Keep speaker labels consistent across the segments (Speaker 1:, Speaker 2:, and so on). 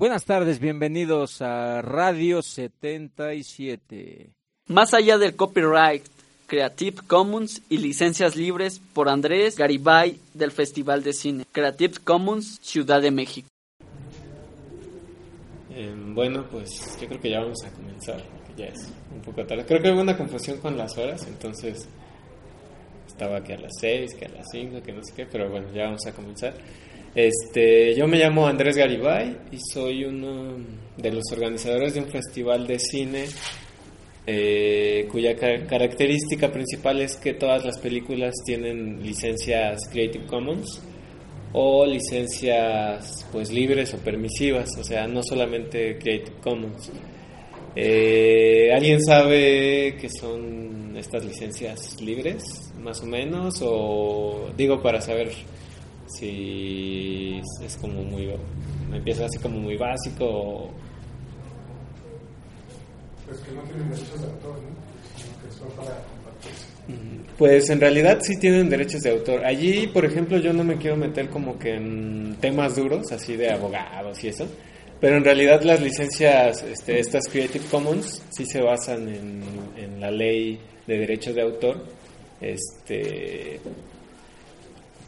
Speaker 1: Buenas tardes, bienvenidos a Radio 77.
Speaker 2: Más allá del copyright, Creative Commons y licencias libres por Andrés Garibay del Festival de Cine, Creative Commons, Ciudad de México.
Speaker 3: Eh, bueno, pues yo creo que ya vamos a comenzar, ya es un poco tarde. Creo que hubo una confusión con las horas, entonces estaba que a las 6, que a las 5, que no sé qué, pero bueno, ya vamos a comenzar. Este, yo me llamo Andrés Garibay y soy uno de los organizadores de un festival de cine eh, cuya característica principal es que todas las películas tienen licencias Creative Commons o licencias pues libres o permisivas, o sea, no solamente Creative Commons. Eh, ¿Alguien sabe qué son estas licencias libres, más o menos? O digo para saber si es como muy me empieza así como muy básico
Speaker 4: pues que no tienen derechos de autor ¿no? que son para
Speaker 3: pues en realidad sí tienen derechos de autor. Allí, por ejemplo, yo no me quiero meter como que en temas duros, así de abogados y eso, pero en realidad las licencias, este, estas Creative Commons, sí se basan en, la ley de derechos de autor. Este,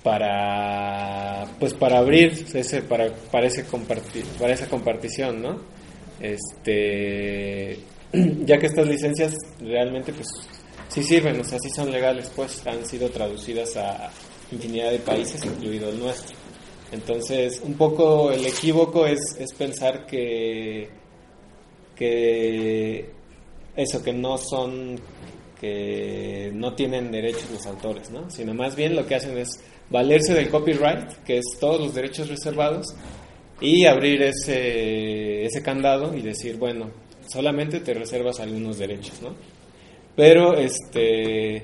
Speaker 3: para pues para abrir ese para para para esa compartición no este ya que estas licencias realmente pues sí sirven o sea sí son legales pues han sido traducidas a infinidad de países incluido el nuestro entonces un poco el equívoco es, es pensar que que eso que no son que no tienen derechos los autores no sino más bien lo que hacen es valerse del copyright, que es todos los derechos reservados, y abrir ese, ese candado y decir, bueno, solamente te reservas algunos derechos, ¿no? Pero, este,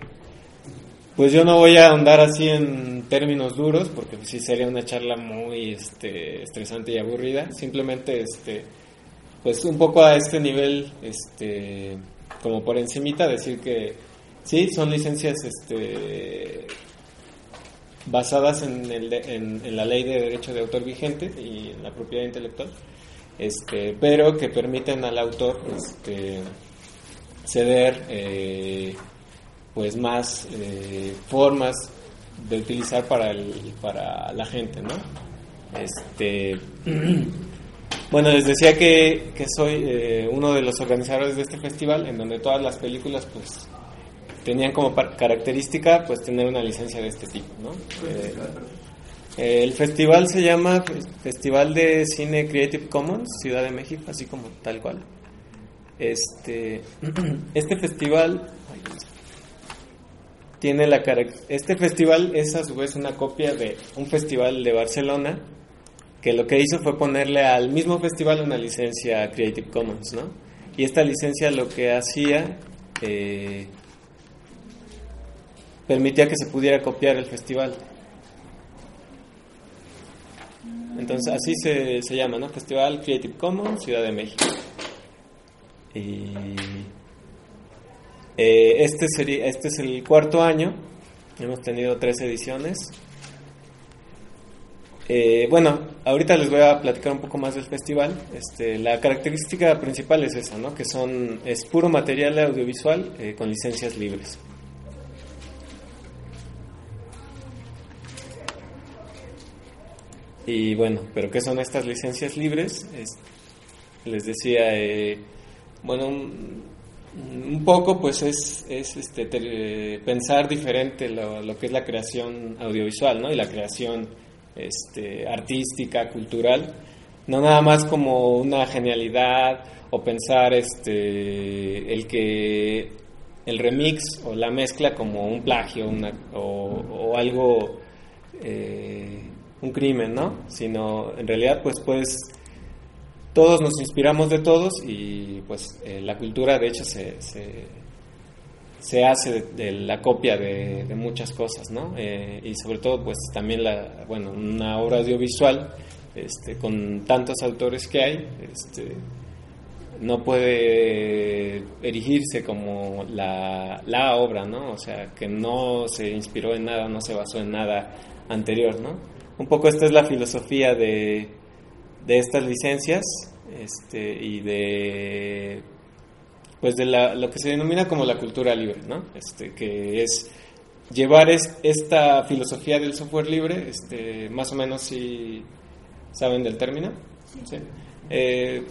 Speaker 3: pues yo no voy a andar así en términos duros, porque sí sería una charla muy este, estresante y aburrida. Simplemente, este, pues un poco a este nivel, este, como por encimita, decir que sí, son licencias este, basadas en, el en, la ley de derecho de autor vigente y en la propiedad intelectual, este, pero que permiten al autor este, ceder eh, pues más eh, formas de utilizar para, el, para la gente, ¿no? Este, bueno, les decía que, que soy eh, uno de los organizadores de este festival, en donde todas las películas pues tenían como característica pues tener una licencia de este tipo, ¿no? Eh, el festival se llama Festival de Cine Creative Commons Ciudad de México, así como tal cual. Este, este festival tiene la este festival es a su vez una copia de un festival de Barcelona que lo que hizo fue ponerle al mismo festival una licencia Creative Commons, ¿no? Y esta licencia lo que hacía eh, permitía que se pudiera copiar el festival. Entonces así se, se llama, ¿no? Festival Creative Commons Ciudad de México. Y eh, este, sería, este es el cuarto año, hemos tenido tres ediciones. Eh, bueno, ahorita les voy a platicar un poco más del festival. Este, la característica principal es esa, ¿no? Que son es puro material audiovisual eh, con licencias libres. Y bueno, ¿pero qué son estas licencias libres? les decía, bueno, un, poco pues es, es este, pensar diferente lo, que es la creación audiovisual, ¿no? Y la creación este, artística, cultural, no nada más como una genialidad o pensar este, el que el remix o la mezcla como un plagio una, o, algo eh, un crimen, ¿no? Sino en realidad pues pues todos nos inspiramos de todos y pues eh, la cultura de hecho se, se, hace de, la copia de, muchas cosas, ¿no? Eh, y sobre todo pues también la, bueno, una obra audiovisual este, con tantos autores que hay, este, no puede erigirse como la, la obra, ¿no? O sea, que no se inspiró en nada, no se basó en nada anterior, ¿no? Un poco esta es la filosofía de, de estas licencias este, y de pues de la, lo que se denomina como la cultura libre, ¿no? Este, que es llevar esta filosofía del software libre, este, más o menos si saben del término, ¿Sí? Eh,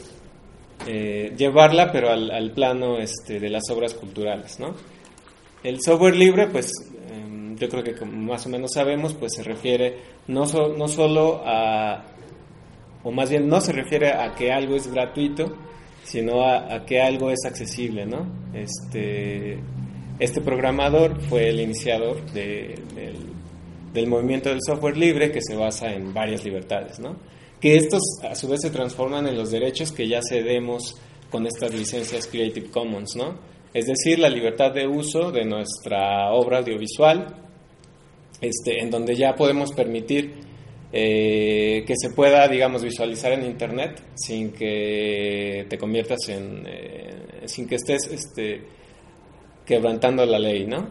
Speaker 3: eh, llevarla pero al, plano este, de las obras culturales, ¿no? El software libre, pues em, yo creo que como más o menos sabemos, pues se refiere no, no solo a, o más bien no se refiere a que algo es gratuito, sino a, que algo es accesible, ¿no? Este, este programador fue el iniciador del, del, movimiento del software libre que se basa en varias libertades, ¿no? Que estos a su vez se transforman en los derechos que ya cedemos con estas licencias Creative Commons, ¿no? Es decir, la libertad de uso de nuestra obra audiovisual, este, en donde ya podemos permitir eh, que se pueda, digamos, visualizar en Internet sin que te conviertas en, eh, sin que estés este, quebrantando la ley, ¿no?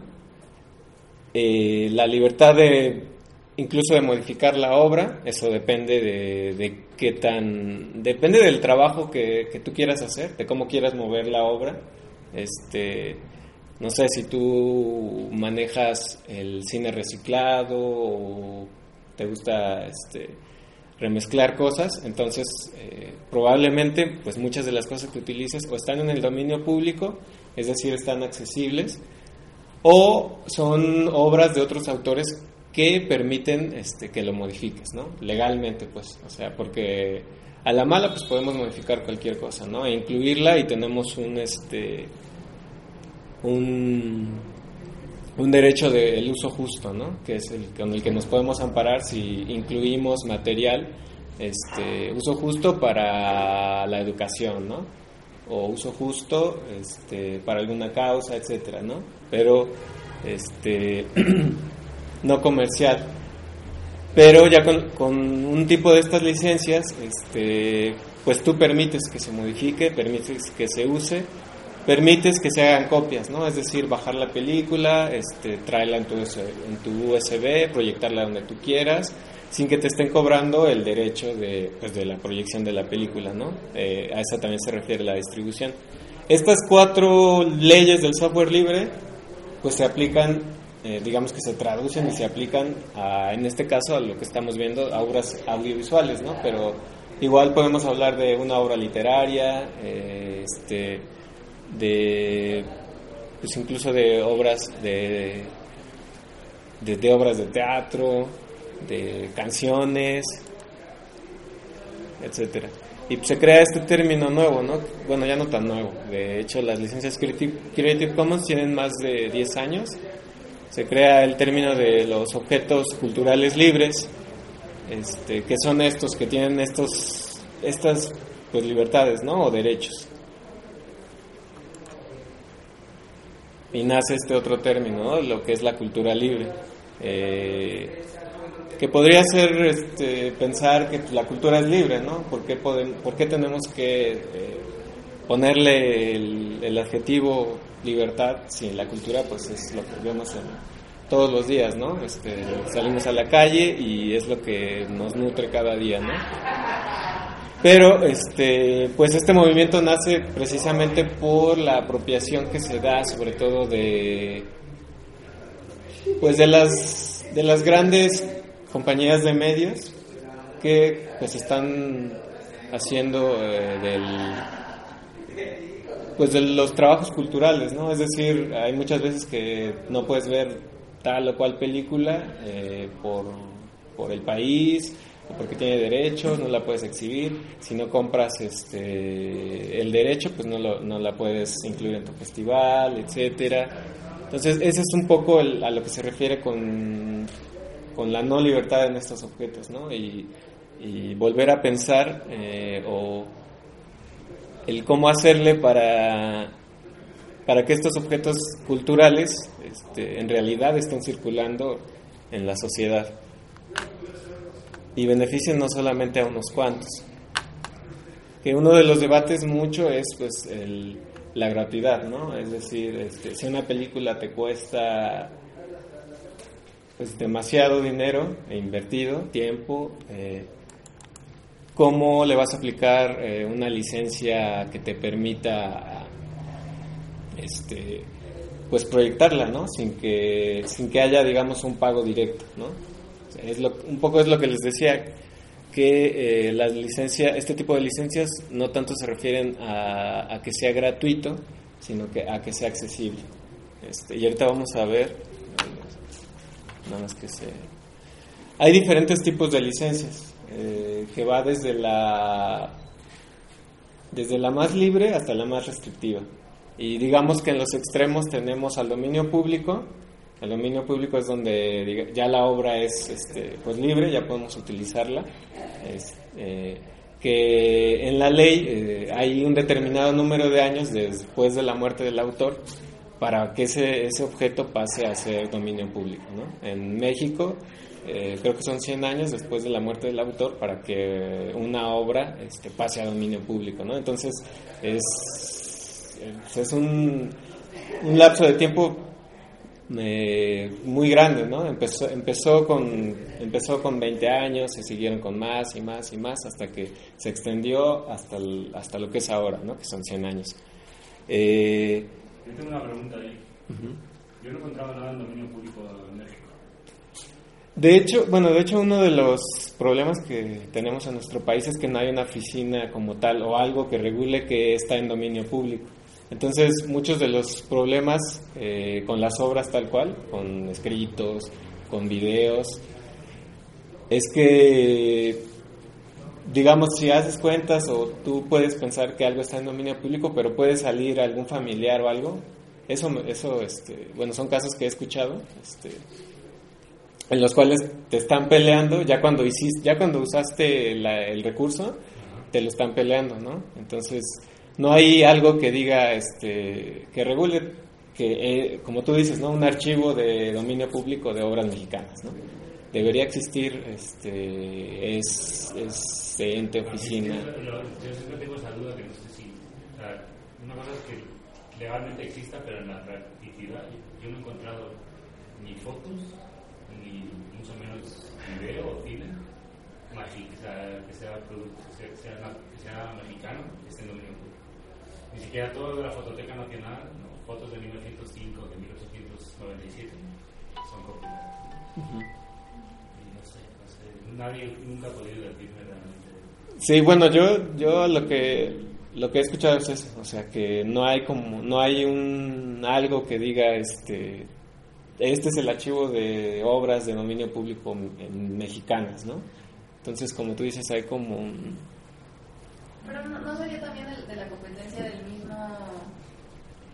Speaker 3: Eh, la libertad de, incluso de modificar la obra, eso depende de, qué tan, depende del trabajo que, que, tú quieras hacer, de cómo quieras mover la obra, este, no sé si tú manejas el cine reciclado o te gusta este, remezclar cosas, entonces eh, probablemente pues muchas de las cosas que utilices o están en el dominio público, es decir, están accesibles, o son obras de otros autores que permiten este, que lo modifiques, ¿no? Legalmente, pues, o sea, porque a la mala pues podemos modificar cualquier cosa, ¿no? E incluirla y tenemos un, este, un un derecho del uso justo, ¿no? que es el con el que nos podemos amparar si incluimos material, este, uso justo para la educación, ¿no? o uso justo este, para alguna causa, etcétera, ¿no? pero este, no comercial. Pero ya con, con, un tipo de estas licencias, este, pues tú permites que se modifique, permites que se use permites que se hagan copias, ¿no? Es decir, bajar la película, este, traerla en tu, en tu USB, proyectarla donde tú quieras, sin que te estén cobrando el derecho de, pues, de la proyección de la película, ¿no? Eh, a eso también se refiere la distribución. Estas cuatro leyes del software libre, pues se aplican, eh, digamos que se traducen y se aplican, a, en este caso, a lo que estamos viendo, a obras audiovisuales, ¿no? Pero igual podemos hablar de una obra literaria, eh, este de pues incluso de obras de, de, obras de teatro, de canciones, etcétera. Y se crea este término nuevo, ¿no? Bueno, ya no tan nuevo. De hecho, las licencias Creative, Creative Commons tienen más de 10 años. Se crea el término de los objetos culturales libres, este, que son estos que tienen estos estas pues libertades, ¿no? O derechos. Y nace este otro término, lo que es la cultura libre. Eh, que podría ser este, pensar que la cultura es libre, ¿no? ¿Por qué, podemos, por qué tenemos que eh, ponerle el, adjetivo libertad si la cultura pues es lo que vemos todos los días, ¿no? Este, salimos a la calle y es lo que nos nutre cada día, ¿no? Pero este, pues este movimiento nace precisamente por la apropiación que se da, sobre todo de, pues de las, de las grandes compañías de medios que pues están haciendo eh, del, pues de los trabajos culturales, ¿no? Es decir, hay muchas veces que no puedes ver tal o cual película eh, por, por el país porque tiene derechos, no la puedes exhibir. Si no compras este, el derecho, pues no, lo, no la puedes incluir en tu festival, etcétera. Entonces, ese es un poco a lo que se refiere con, con, la no libertad en estos objetos, ¿no? Y, volver a pensar eh, o el cómo hacerle para, para que estos objetos culturales este, en realidad estén circulando en la sociedad y beneficien no solamente a unos cuantos. que uno de los debates mucho es pues el, la gratuidad, ¿no? Es decir, este, si una película te cuesta pues demasiado dinero e invertido, tiempo, eh, ¿cómo le vas a aplicar eh, una licencia que te permita este, pues proyectarla, ¿no? Sin que, sin que haya, digamos, un pago directo, ¿no? Es lo, un poco es lo que les decía, que eh, las licencias, este tipo de licencias no tanto se refieren a, que sea gratuito, sino que a que sea accesible. Este, y ahorita vamos a ver, nada más que se... Hay diferentes tipos de licencias, eh, que va desde la, desde la más libre hasta la más restrictiva. Y digamos que en los extremos tenemos al dominio público. El dominio público es donde ya la obra es este, pues libre, ya podemos utilizarla. Eh, que en la ley eh, hay un determinado número de años después de la muerte del autor para que ese, ese objeto pase a ser dominio público. ¿no? En México eh, creo que son 100 años después de la muerte del autor para que una obra este, pase a dominio público. ¿no? Entonces es es un, un lapso de tiempo eh, muy grande, ¿no? Empezó, empezó, con, empezó con 20 años, se siguieron con más y más y más hasta que se extendió hasta, hasta lo que es ahora, ¿no? Que son 100 años.
Speaker 5: Eh, Yo tengo una pregunta ahí. Yo no encontraba nada en dominio público en México.
Speaker 3: De hecho, bueno, de hecho uno de los problemas que tenemos en nuestro país es que no hay una oficina como tal o algo que regule que está en dominio público. Entonces, muchos de los problemas eh, con las obras tal cual, con escritos, con videos, es que, digamos, si haces cuentas o tú puedes pensar que algo está en dominio público, pero puede salir algún familiar o algo, eso, eso este, bueno, son casos que he escuchado, este, en los cuales te están peleando, ya cuando hiciste, ya cuando usaste el recurso, te lo están peleando, ¿no? Entonces, no hay algo que diga, este, que regule, que eh, como tú dices, ¿no? Un archivo de dominio público de obras mexicanas, ¿no? Debería existir, este, es, es ente, oficina.
Speaker 5: Yo, siempre tengo esa duda que no sé si, una cosa es que legalmente exista, pero en la practicidad yo no he encontrado ni fotos, ni mucho menos video o cine, sea, que sea, que sea, que sea mexicano, que esté en. Ni siquiera todo de la Fototeca Nacional, ¿no? fotos de 1905, de 1897, son copiadas. Y no sé, no sé, nadie nunca ha podido decirme realmente.
Speaker 3: Sí, bueno, yo, yo lo que lo que he escuchado es eso, o sea que no hay como no hay un algo que diga este este es el archivo de obras de dominio público mexicanas, ¿no? Entonces, como tú dices, hay como un,
Speaker 6: pero no, sería también de, la competencia del mismo,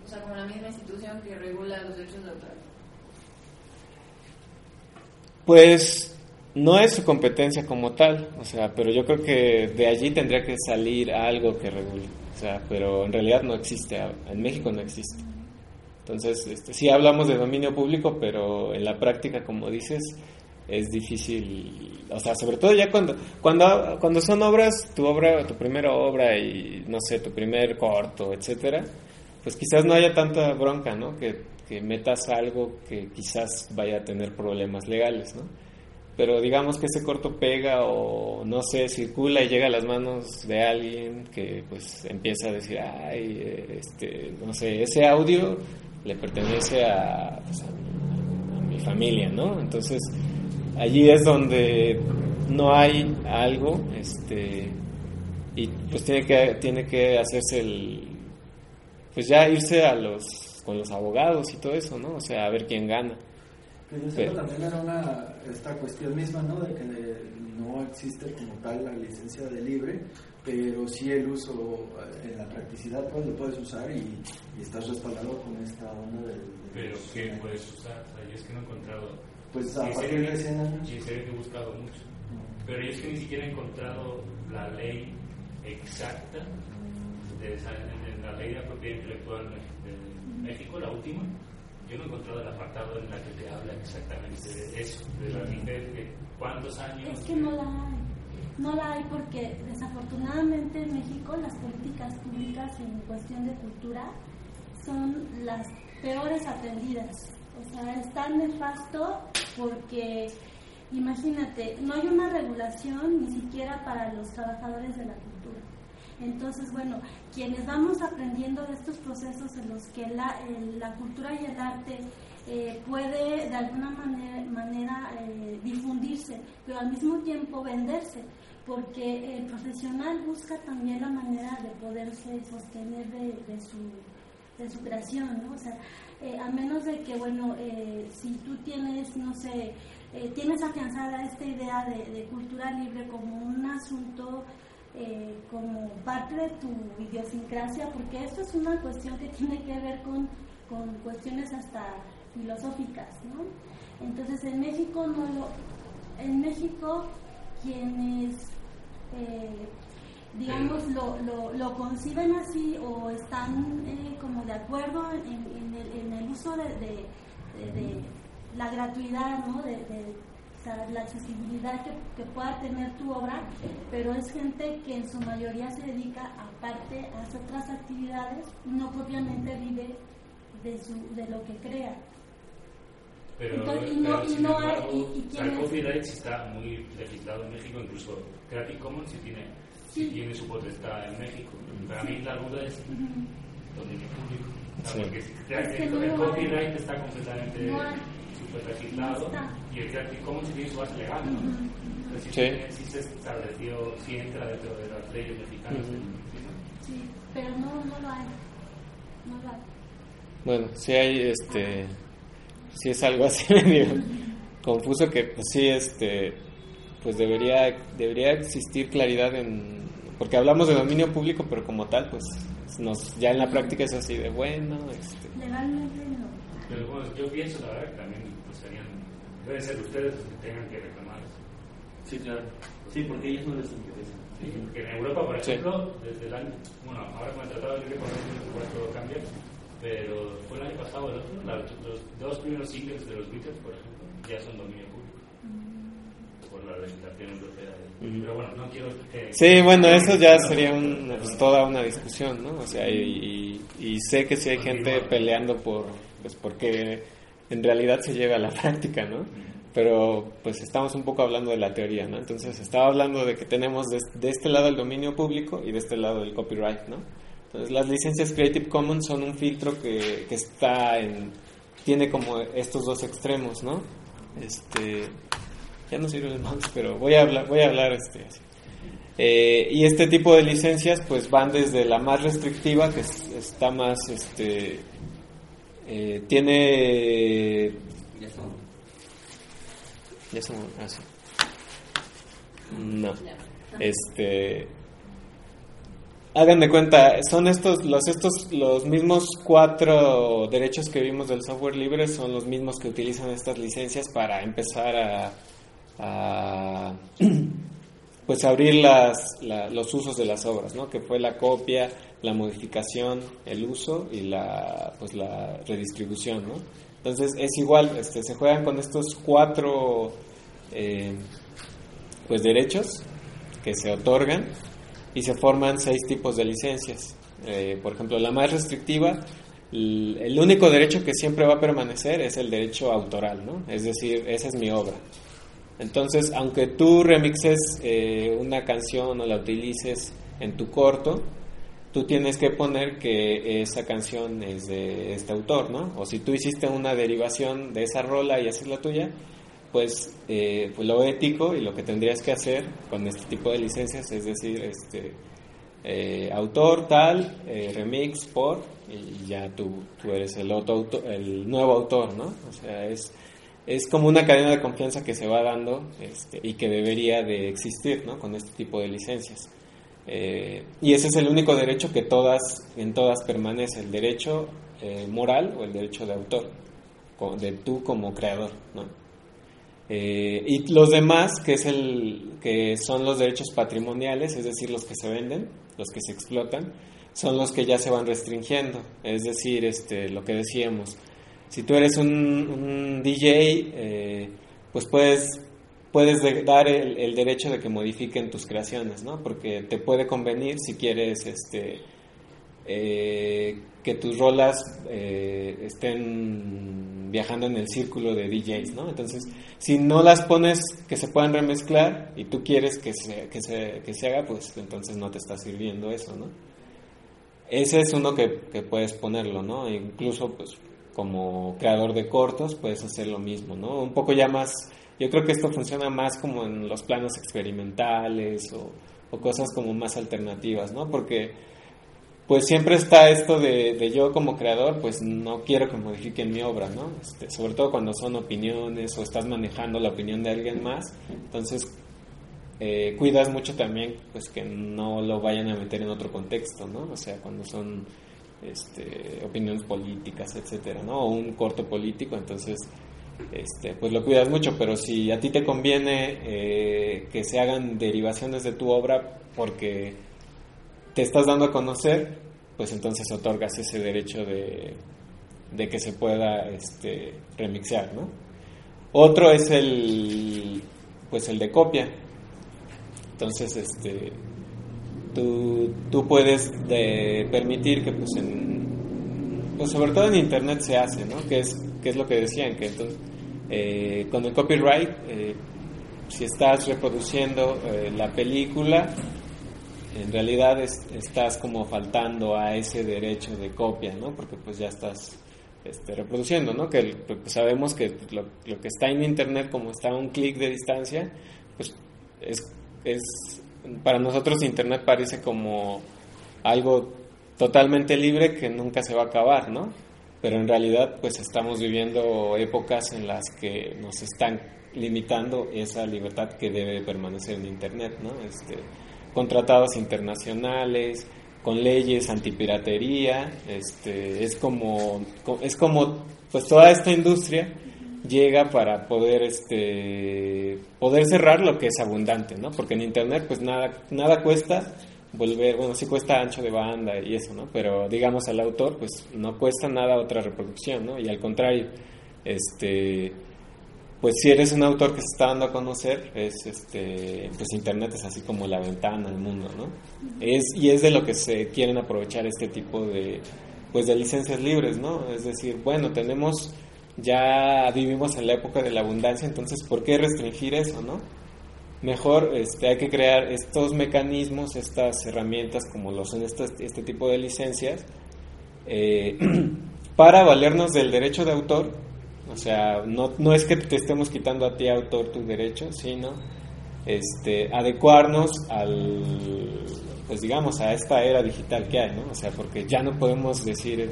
Speaker 6: o sea, como la misma institución que regula los derechos de autor.
Speaker 3: Pues no es su competencia como tal, o sea, pero yo creo que de allí tendría que salir algo que regule, o sea, pero en realidad no existe, en México no existe. Entonces, este, sí hablamos de dominio público, pero en la práctica, como dices, es difícil, o sea, sobre todo ya cuando, cuando, cuando son obras, tu obra, tu primera obra y, no sé, tu primer corto, etcétera, pues quizás no haya tanta bronca, ¿no? Que, que metas algo que quizás vaya a tener problemas legales, ¿no? Pero digamos que ese corto pega o, no sé, circula y llega a las manos de alguien que pues empieza a decir, ay, este, no sé, ese audio le pertenece a, pues, a mi familia, ¿no? Entonces, allí es donde no hay algo, este, y pues tiene que, tiene que hacerse el, pues ya irse a los, con los abogados y todo eso, ¿no? O sea, a ver quién gana.
Speaker 7: Pero, también era una, esta cuestión misma, ¿no? De que no existe como tal la licencia de libre, pero sí el uso eh, en la practicidad, pues lo puedes usar y, estás respaldado con esta onda del...
Speaker 5: pero ¿qué puedes usar? O sea, yo es que no he encontrado
Speaker 7: pues a partir de 100 años.
Speaker 5: Sí, sé que he buscado mucho. Pero yo es que ni siquiera he encontrado la ley exacta de, la ley de propiedad intelectual de México, la última. Yo no he encontrado el apartado en la que te habla exactamente de eso, de la de cuántos años.
Speaker 8: Es que no la hay. No la hay porque desafortunadamente en México las políticas públicas en cuestión de cultura son las peores atendidas. Sea, es tan nefasto porque, imagínate, no hay una regulación ni siquiera para los trabajadores de la cultura. Entonces, bueno, quienes vamos aprendiendo de estos procesos en los que la, la cultura y el arte eh, puede de alguna manera, manera eh, difundirse, pero al mismo tiempo venderse, porque el profesional busca también la manera de poderse sostener de, su, de su creación, ¿no? Eh, a menos de que, bueno, si tú tienes, no sé, tienes afianzada esta idea de, cultura libre como un asunto eh, como parte de tu idiosincrasia, porque esto es una cuestión que tiene que ver con, con cuestiones hasta filosóficas, ¿no? Entonces en México no lo, en México quienes eh, digamos lo, lo, lo, conciben así o están eh, como de acuerdo en, el, en el, uso de, de, la gratuidad, ¿no? de, la accesibilidad que, que, pueda tener tu obra, pero es gente que en su mayoría se dedica aparte a hacer otras actividades y no propiamente vive de, su, de lo que crea.
Speaker 5: Pero, Entonces, y no, y no hay, y, el copyright está muy legislado en México, incluso Creative Commons sí tiene, sí. tiene su potestad en México. Para mí la duda es -huh. dominio público. Sí. Porque es que el, copyright está completamente... No legislado y el Creative Commons tiene su base legal, ¿no? Uh -huh. si, sí. si, se estableció, si entra dentro de las leyes mexicanas. Uh -huh.
Speaker 8: Sí, pero no, no lo hay. No lo hay.
Speaker 3: Bueno, sí hay, este, sí es algo así medio confuso que, pues sí, este, pues debería, debería existir claridad en, porque hablamos de dominio público, pero como tal, pues nos, ya en la práctica es así de bueno. Este.
Speaker 8: Legalmente no.
Speaker 5: Pero bueno, yo pienso, la verdad, que también deben ser ustedes los que tengan que reclamar eso.
Speaker 9: Sí, claro. Sí, porque a ellos no les interesa.
Speaker 5: Sí, porque en Europa, por ejemplo, sí. desde el año. Bueno, ahora con el Tratado de Libre Comercio sé todo cambia, pero fue el año pasado el otro. La, los dos primeros singles de los Beatles, por ejemplo, ya son dominio la legislación europea. Pero bueno, no quiero que...
Speaker 3: Sí, bueno, eso ya sería un, pues, toda una discusión, ¿no? O sea, y, sé que si sí hay gente peleando por, pues porque en realidad se lleve a la práctica, ¿no? Pero pues estamos un poco hablando de la teoría, ¿no? Entonces estaba hablando de que tenemos de, de, este lado el dominio público y de este lado el copyright, ¿no? Entonces las licencias Creative Commons son un filtro que, que está en... tiene como estos dos extremos, ¿no? Este... Ya no sirve el mouse, pero voy a hablar, voy a hablar este, así. Eh, y este tipo de licencias pues van desde la más restrictiva, que es, está más este, eh, tiene. Ya son. Ya son. Ah, sí. No. Este. Hagan de cuenta, son estos los estos los mismos cuatro derechos que vimos del software libre son los mismos que utilizan estas licencias para empezar a, a pues abrir las, la, los usos de las obras, ¿no? Que fue la copia, la modificación, el uso y la, pues la redistribución, ¿no? Entonces es igual, este, se juegan con estos cuatro eh, pues derechos que se otorgan y se forman seis tipos de licencias. Eh, por ejemplo, la más restrictiva, el, el único derecho que siempre va a permanecer es el derecho autoral, ¿no? Es decir, esa es mi obra. Entonces, aunque tú remixes eh, una canción o la utilices en tu corto, tú tienes que poner que esa canción es de este autor, ¿no? O si tú hiciste una derivación de esa rola y haces la tuya, pues, eh, pues lo ético y lo que tendrías que hacer con este tipo de licencias es decir, este eh, autor tal, eh, remix por, y ya tú, tú eres el, otro autor, el nuevo autor, ¿no? O sea, es, es como una cadena de confianza que se va dando este, y que debería de existir, ¿no? Con este tipo de licencias. Eh, y ese es el único derecho que todas, en todas permanece, el derecho eh, moral o el derecho de autor, de tú como creador. Eh, y los demás, que, es el, que son los derechos patrimoniales, es decir, los que se venden, los que se explotan, son los que ya se van restringiendo. Es decir, este, lo que decíamos, si tú eres un, DJ, pues puedes puedes de- dar el, el derecho de que modifiquen tus creaciones, ¿no? Porque te puede convenir si quieres este, eh, que tus rolas eh, estén viajando en el círculo de DJs, ¿no? Entonces, si no las pones que se puedan remezclar y tú quieres que se, que se, que se haga, pues entonces no te está sirviendo eso, ¿no? Ese es uno que, que puedes ponerlo, ¿no? E incluso, pues, como creador de cortos, puedes hacer lo mismo, ¿no? Un poco ya más, yo creo que esto funciona más como en los planos experimentales o, cosas como más alternativas, ¿no? Porque, pues siempre está esto de, de yo como creador, pues no quiero que modifiquen mi obra, ¿no? Este, sobre todo cuando son opiniones o estás manejando la opinión de alguien más, entonces eh, cuidas mucho también pues que no lo vayan a meter en otro contexto, ¿no? O sea, cuando son este, opiniones políticas, etcétera. O un corto político, entonces este, pues lo cuidas mucho, pero si a ti te conviene eh, que se hagan derivaciones de tu obra porque te estás dando a conocer, pues entonces otorgas ese derecho de, de que se pueda este, remixear, ¿no? Otro es el, pues el de copia. Entonces, este, tú, tú puedes de permitir que, pues, en, pues, sobre todo en Internet se hace, ¿no? Que es, que es lo que decían, que entonces, eh, con el copyright, eh, si estás reproduciendo eh, la película, en realidad es- estás como faltando a ese derecho de copia, ¿no? Porque pues ya estás este, reproduciendo, ¿no? Que pues, sabemos que lo, lo que está en internet, como está a un clic de distancia, pues es, es para nosotros internet parece como algo totalmente libre que nunca se va a acabar, ¿no? Pero en realidad pues estamos viviendo épocas en las que nos están limitando esa libertad que debe permanecer en internet, ¿no? Este, con tratados internacionales, con leyes antipiratería, este, es como co- es como pues toda esta industria llega para poder este poder cerrar lo que es abundante, ¿no? Porque en internet pues nada nada cuesta volver, bueno, sí cuesta ancho de banda y eso, ¿no? Pero digamos al autor pues no cuesta nada otra reproducción, ¿no? Y al contrario, este pues si eres un autor que se está dando a conocer, es este, pues internet es así como la ventana al mundo, ¿no? Es, y es de lo que se quieren aprovechar este tipo de, pues de licencias libres, ¿no? Es decir, bueno, tenemos, ya vivimos en la época de la abundancia, entonces, ¿por qué restringir eso, no? Mejor este, hay que crear estos mecanismos, estas herramientas como lo son este tipo de licencias, eh, para valernos del derecho de autor o sea, no, no es que te estemos quitando a ti, autor, tus derechos, sino este, adecuarnos al, pues digamos, a esta era digital que hay, ¿no? O sea, porque ya no podemos decir,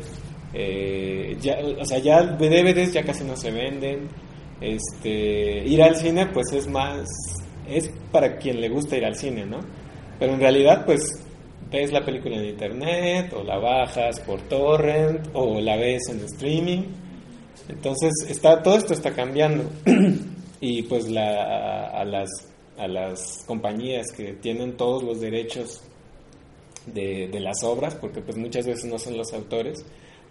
Speaker 3: eh, ya, o sea, ya DVDs ya casi no se venden, este, ir al cine pues es más, es para quien le gusta ir al cine, ¿no? Pero en realidad pues ves la película en internet o la bajas por torrent o la ves en streaming entonces, está, todo esto está cambiando. y pues la, a, las, a las compañías que tienen todos los derechos de, de, las obras, porque pues muchas veces no son los autores,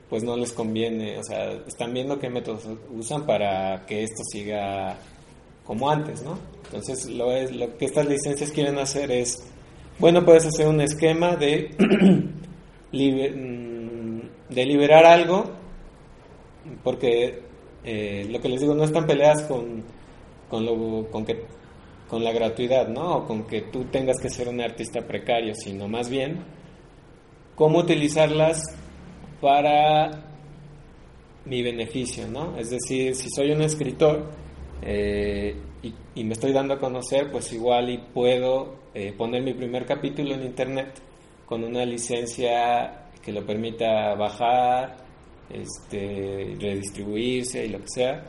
Speaker 3: pues no les conviene, o sea, están viendo qué métodos usan para que esto siga como antes, ¿no? Entonces, lo, es, lo que estas licencias quieren hacer es, bueno, puedes hacer un esquema de, de liberar algo porque eh, lo que les digo no están peleadas con con lo con que con la gratuidad no o con que tú tengas que ser un artista precario sino más bien cómo utilizarlas para mi beneficio no es decir si soy un escritor eh, y, me estoy dando a conocer pues igual y puedo eh, poner mi primer capítulo en internet con una licencia que lo permita bajar este, redistribuirse y lo que sea.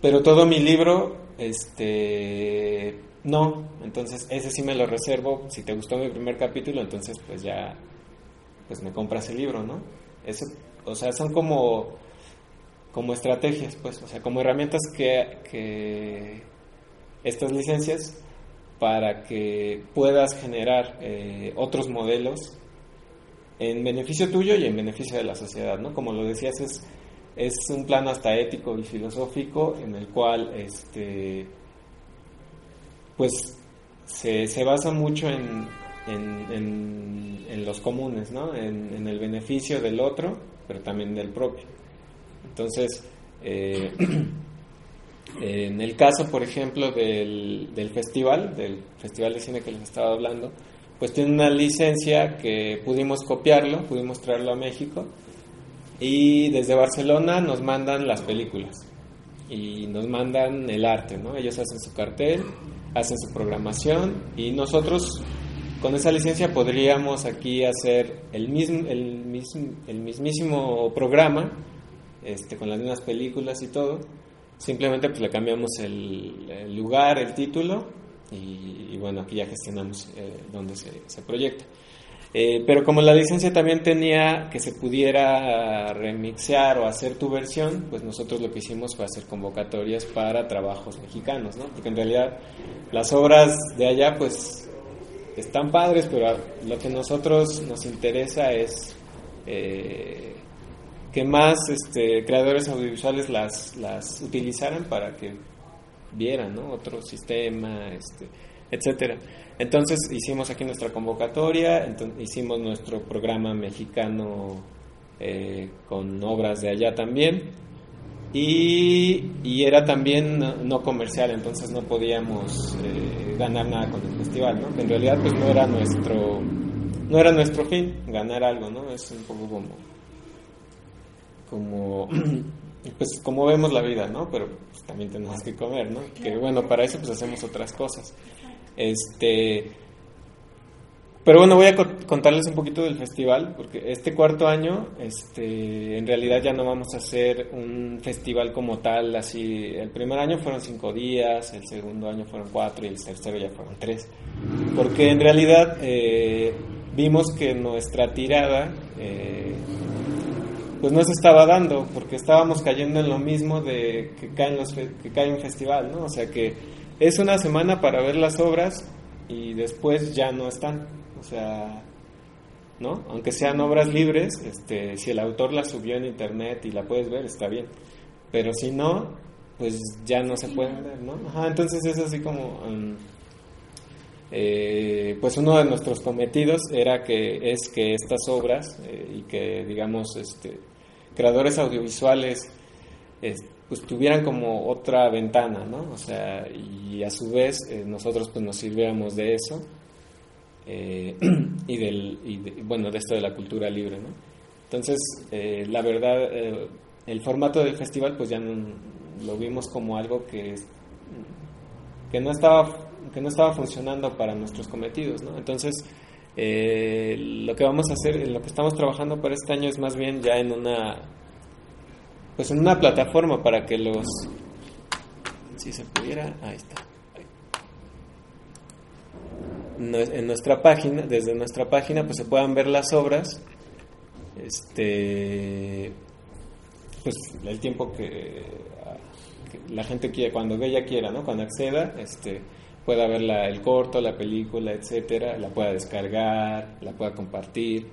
Speaker 3: Pero todo mi libro, este, no. Entonces, ese sí me lo reservo. Si te gustó mi primer capítulo, entonces pues ya, pues me compras el libro, ¿no? Eso, o sea, son como, como estrategias, pues, o sea, como herramientas que, que estas licencias para que puedas generar eh, otros modelos en beneficio tuyo y en beneficio de la sociedad, ¿no? Como lo decías, es, es un plano hasta ético y filosófico en el cual este, pues se, se basa mucho en, en, los comunes, ¿no? En, en, el beneficio del otro, pero también del propio. Entonces, eh, en el caso, por ejemplo, del, del festival, del festival de cine que les estaba hablando, pues tiene una licencia que pudimos copiarlo, pudimos traerlo a México y desde Barcelona nos mandan las películas y nos mandan el arte, ¿no? Ellos hacen su cartel, hacen su programación y nosotros con esa licencia podríamos aquí hacer el mismo el, mismo, el mismísimo programa este, con las mismas películas y todo simplemente pues le cambiamos el, lugar el título y, y, bueno aquí ya gestionamos eh, dónde se, se proyecta eh, pero como la licencia también tenía que se pudiera remixear o hacer tu versión, pues nosotros lo que hicimos fue hacer convocatorias para trabajos mexicanos, ¿no? Porque en realidad las obras de allá pues están padres, pero lo que a nosotros nos interesa es eh, que más este, creadores audiovisuales las, las utilizaran para que vieran ¿no? otro sistema, este, etcétera. Entonces hicimos aquí nuestra convocatoria, hicimos nuestro programa mexicano eh, con obras de allá también y, y era también no, no, comercial, entonces no podíamos eh, ganar nada con el festival, ¿no? Que en realidad pues no era nuestro no era nuestro fin ganar algo, ¿no? Es un poco como como pues como vemos la vida, ¿no? Pero pues, también tenemos que comer, ¿no? Que bueno, para eso pues hacemos otras cosas. Este, pero bueno, voy a contarles un poquito del festival, porque este cuarto año, este, en realidad ya no vamos a hacer un festival como tal, así, el primer año fueron cinco días, el segundo año fueron cuatro y el tercero ya fueron tres, porque en realidad eh, vimos que nuestra tirada, eh, pues no se estaba dando, porque estábamos cayendo en lo mismo de que caen los que cae un festival, ¿no? O sea que es una semana para ver las obras y después ya no están. O sea, ¿no? Aunque sean obras libres, este, si el autor la subió en internet y la puedes ver, está bien. Pero si no, pues ya no se pueden ver, ¿no? Ajá, entonces es así como... Um, eh, pues uno de nuestros cometidos era que es que estas obras eh, y que digamos este creadores audiovisuales este, pues tuvieran como otra ventana, ¿no? O sea, y a su vez eh, nosotros pues nos sirviéramos de eso eh, y del, y de, bueno, de esto de la cultura libre, ¿no? Entonces, eh, la verdad, eh, el formato del festival pues ya no, lo vimos como algo que, que, no estaba, que no estaba funcionando para nuestros cometidos. Entonces, lo que vamos a hacer, lo que estamos trabajando para este año es más bien ya en una pues en una plataforma para que los si se pudiera ahí está en nuestra página desde nuestra página pues se puedan ver las obras este pues el tiempo que, la gente quiera cuando ella quiera no cuando acceda este pueda ver la, el corto la película etcétera la pueda descargar la pueda compartir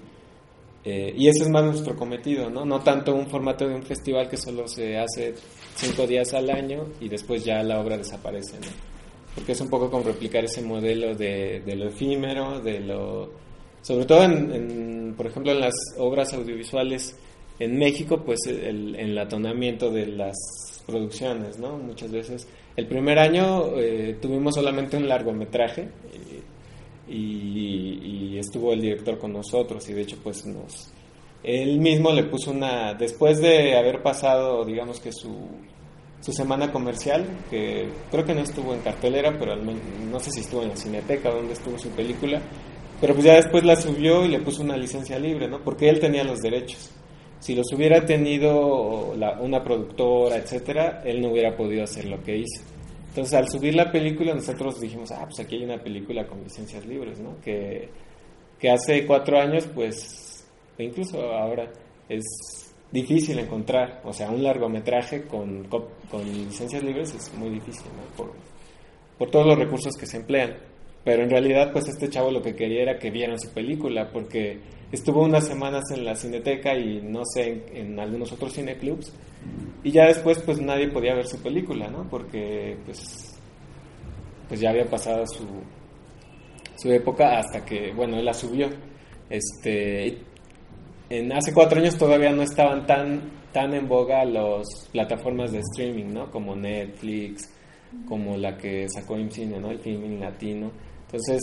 Speaker 3: eh, y ese es más nuestro cometido, ¿no? No tanto un formato de un festival que solo se hace cinco días al año y después ya la obra desaparece, ¿no? Porque es un poco como replicar ese modelo de, lo efímero, de lo... Sobre todo, en, por ejemplo, en las obras audiovisuales en México, pues el, el atonamiento de las producciones, ¿no? Muchas veces. El primer año eh, tuvimos solamente un largometraje, y, y, estuvo el director con nosotros y de hecho pues nos él mismo le puso una después de haber pasado digamos que su su semana comercial que creo que no estuvo en cartelera pero al menos, no sé si estuvo en la cineteca donde estuvo su película pero pues ya después la subió y le puso una licencia libre no porque él tenía los derechos. Si los hubiera tenido la, una productora etcétera él no hubiera podido hacer lo que hizo. Entonces, al subir la película, nosotros dijimos, ah, pues aquí hay una película con licencias libres, ¿no? Que, que hace cuatro años, pues, e incluso ahora, es difícil encontrar. O sea, un largometraje con, con licencias libres es muy difícil, ¿no? Por, por todos los recursos que se emplean. Pero en realidad, pues, este chavo lo que quería era que vieran su película, porque estuvo unas semanas en la cineteca y no sé, en, en algunos otros cineclubs y ya después pues nadie podía ver su película, ¿no? Porque pues pues ya había pasado su, su época hasta que, bueno, él la subió. Este, en hace cuatro años todavía no estaban tan, tan en boga las plataformas de streaming, ¿no? Como Netflix, como la que sacó IMCINE, ¿no? El filming latino. Entonces,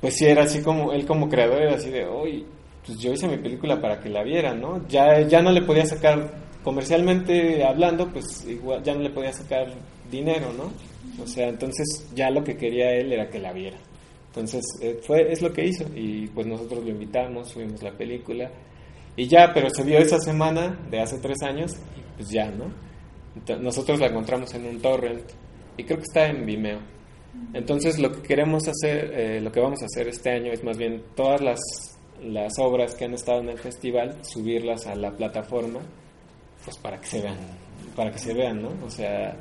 Speaker 3: pues sí era así como, él como creador era así de, hoy pues yo hice mi película para que la vieran, ¿no? Ya, ya no le podía sacar, comercialmente hablando, pues igual ya no le podía sacar dinero, ¿no? O sea, entonces ya lo que quería él era que la viera. Entonces, eh, fue, es lo que hizo. Y pues nosotros lo invitamos, subimos la película. Y ya, pero se vio esa semana de hace tres años, pues ya, ¿no? Nosotros la encontramos en un torrent y creo que está en Vimeo. Entonces, lo que queremos hacer, eh, lo que vamos a hacer este año es más bien todas las, las obras que han estado en el festival, subirlas a la plataforma, pues para que se vean, para que se vean, ¿no? O sea,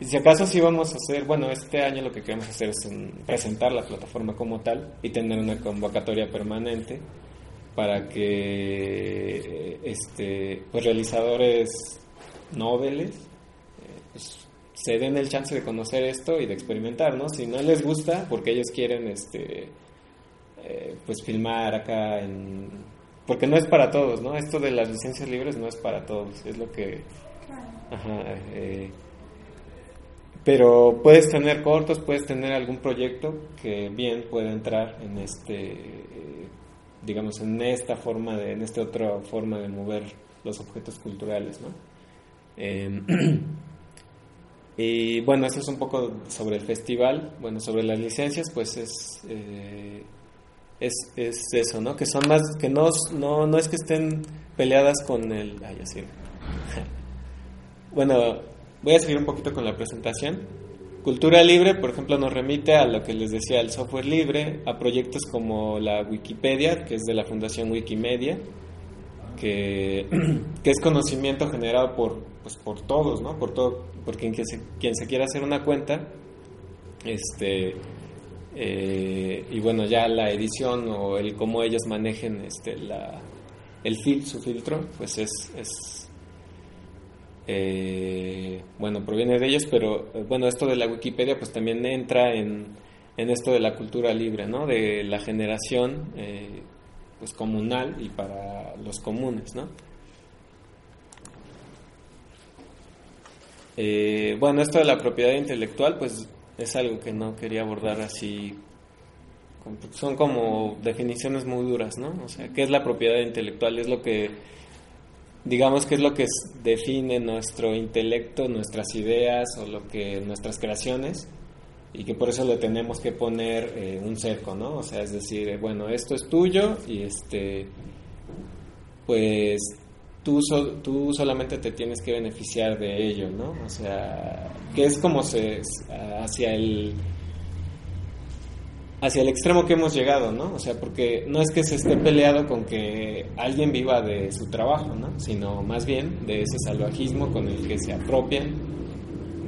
Speaker 3: y si acaso sí vamos a hacer, bueno, este año lo que queremos hacer es presentar la plataforma como tal y tener una convocatoria permanente para que este pues realizadores noveles eh, pues, se den el chance de conocer esto y de experimentar, ¿no? Si no les gusta, porque ellos quieren este eh, pues filmar acá en porque no es para todos, ¿no? Esto de las licencias libres no es para todos, es lo que Ajá, eh, pero puedes tener cortos, puedes tener algún proyecto que bien puede entrar en este, digamos, en esta forma de, en esta otra forma de mover los objetos culturales, ¿no? Eh, y bueno, eso es un poco sobre el festival. Bueno, sobre las licencias, pues es, eh, es, es eso, ¿no? Que son más, que no, no, no es que estén peleadas con el, ay, así. Bueno, voy a seguir un poquito con la presentación. Cultura libre, por ejemplo, nos remite a lo que les decía, el software libre, a proyectos como la Wikipedia, que es de la Fundación Wikimedia, que, que es conocimiento generado por, pues, por todos, ¿no? Por todo, por quien, se, quien se quiera hacer una cuenta. Este, eh, y bueno, ya la edición o el cómo ellos manejen este, la, el fil, su filtro, pues es, es eh, bueno, proviene de ellos, pero eh, bueno, esto de la Wikipedia pues también entra en, en esto de la cultura libre, ¿no? De la generación eh, pues comunal y para los comunes, ¿no? Bueno, esto de la propiedad intelectual pues es algo que no quería abordar así son como definiciones muy duras, ¿no? O sea, ¿qué es la propiedad intelectual? Es lo que digamos que es lo que define nuestro intelecto, nuestras ideas o lo que nuestras creaciones y que por eso le tenemos que poner eh, un cerco, ¿no? O sea, es decir, eh, bueno, esto es tuyo y este pues tú tú solamente te tienes que beneficiar de ello, ¿no? O sea, que es como se hacia el hacia el extremo que hemos llegado, ¿no? O sea, porque no es que se esté peleado con que alguien viva de su trabajo, ¿no? Sino más bien de ese salvajismo con el que se apropian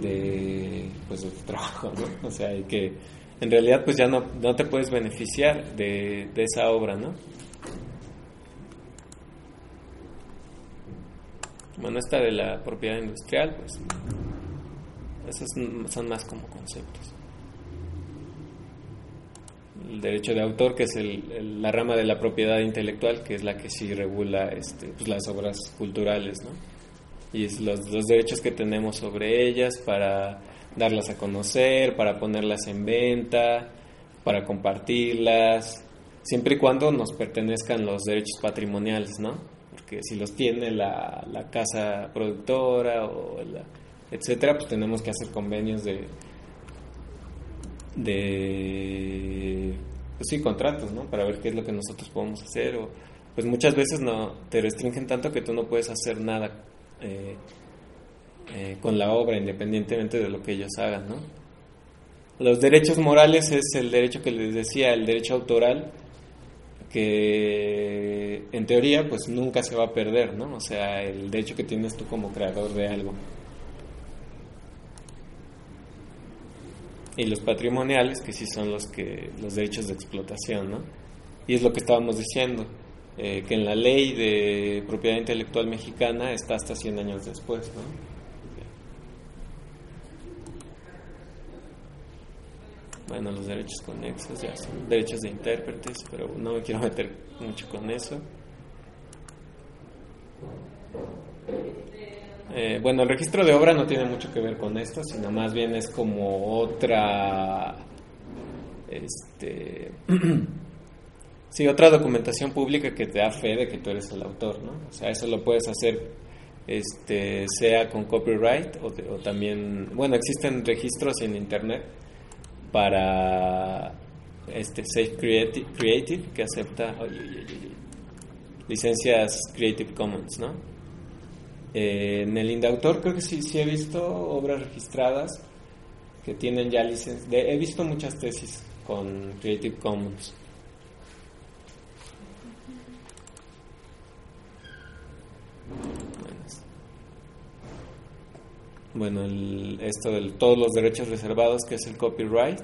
Speaker 3: de, pues, trabajo, ¿no? O sea, y que en realidad pues ya no, no te puedes beneficiar de, de esa obra, ¿no? Bueno, esta de la propiedad industrial, pues, esos son más como conceptos el derecho de autor, que es el- el- la rama de la propiedad intelectual, que es la que sí regula este, pues, las obras culturales, ¿no? Y es los, los derechos que tenemos sobre ellas para darlas a conocer, para ponerlas en venta, para compartirlas, siempre y cuando nos pertenezcan los derechos patrimoniales, ¿no? Porque si los tiene la, la casa productora o la, etcétera, pues tenemos que hacer convenios de, de pues sí contratos no para ver qué es lo que nosotros podemos hacer o pues muchas veces no te restringen tanto que tú no puedes hacer nada eh, eh, con la obra independientemente de lo que ellos hagan no los derechos morales es el derecho que les decía el derecho autoral que en teoría pues nunca se va a perder no o sea el derecho que tienes tú como creador de algo y los patrimoniales que sí son los que los derechos de explotación no y es lo que estábamos diciendo eh, que en la ley de propiedad intelectual mexicana está hasta 100 años después no bueno, los derechos conexos ya son derechos de intérpretes, pero no me quiero meter mucho con eso. Eh, bueno, el registro de obra no tiene mucho que ver con esto, sino más bien es como otra, este, sí, otra documentación pública que te da fe de que tú eres el autor, ¿no? O sea, eso lo puedes hacer, este, sea con copyright o, también, bueno, existen registros en internet para este Safe Creative, Creative que acepta licencias Creative Commons, ¿no? Eh, en el Indautor creo que sí, he visto obras registradas que tienen ya licencia. He visto muchas tesis con Creative Commons. Bueno, el, esto de todos los derechos reservados, que es el copyright.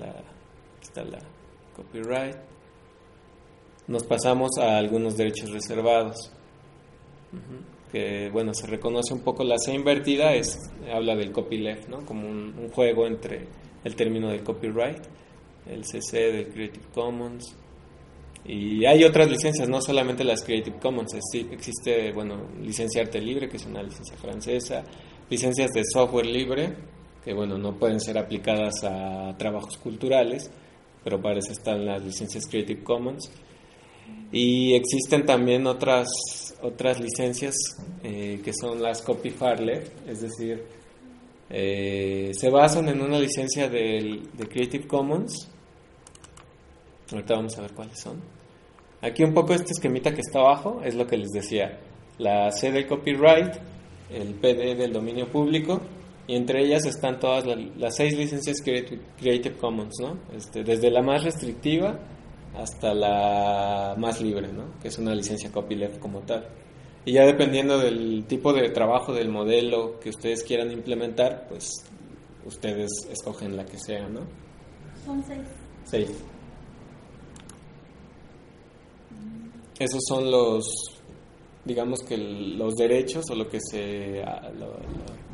Speaker 3: La, aquí está la copyright. Nos pasamos a algunos derechos reservados. Bueno, se reconoce un poco la C invertida, es, habla del copyleft, ¿no? Como un, juego entre el término del copyright, el CC del Creative Commons, y hay otras licencias, no solamente las Creative Commons, existe, bueno, licencia arte libre, que es una licencia francesa, licencias de software libre, que bueno, no pueden ser aplicadas a trabajos culturales, pero para eso están las licencias Creative Commons. Y existen también otras, otras licencias eh, que son las Copy Left, es decir, eh, se basan en una licencia del, de Creative Commons. Ahorita vamos a ver cuáles son. Aquí un poco este esquemita que está abajo es lo que les decía. La C del copyright, el PD del dominio público y entre ellas están todas las, seis licencias Creative, Creative Commons, ¿no? Este, desde la más restrictiva hasta la más libre, ¿no? Que es una licencia copyleft como tal. Y ya dependiendo del tipo de trabajo, del modelo que ustedes quieran implementar, pues ustedes escogen la que sea, ¿no?
Speaker 8: Son seis.
Speaker 3: Seis. Esos son los, digamos que los derechos o lo que se, ah, lo- lo-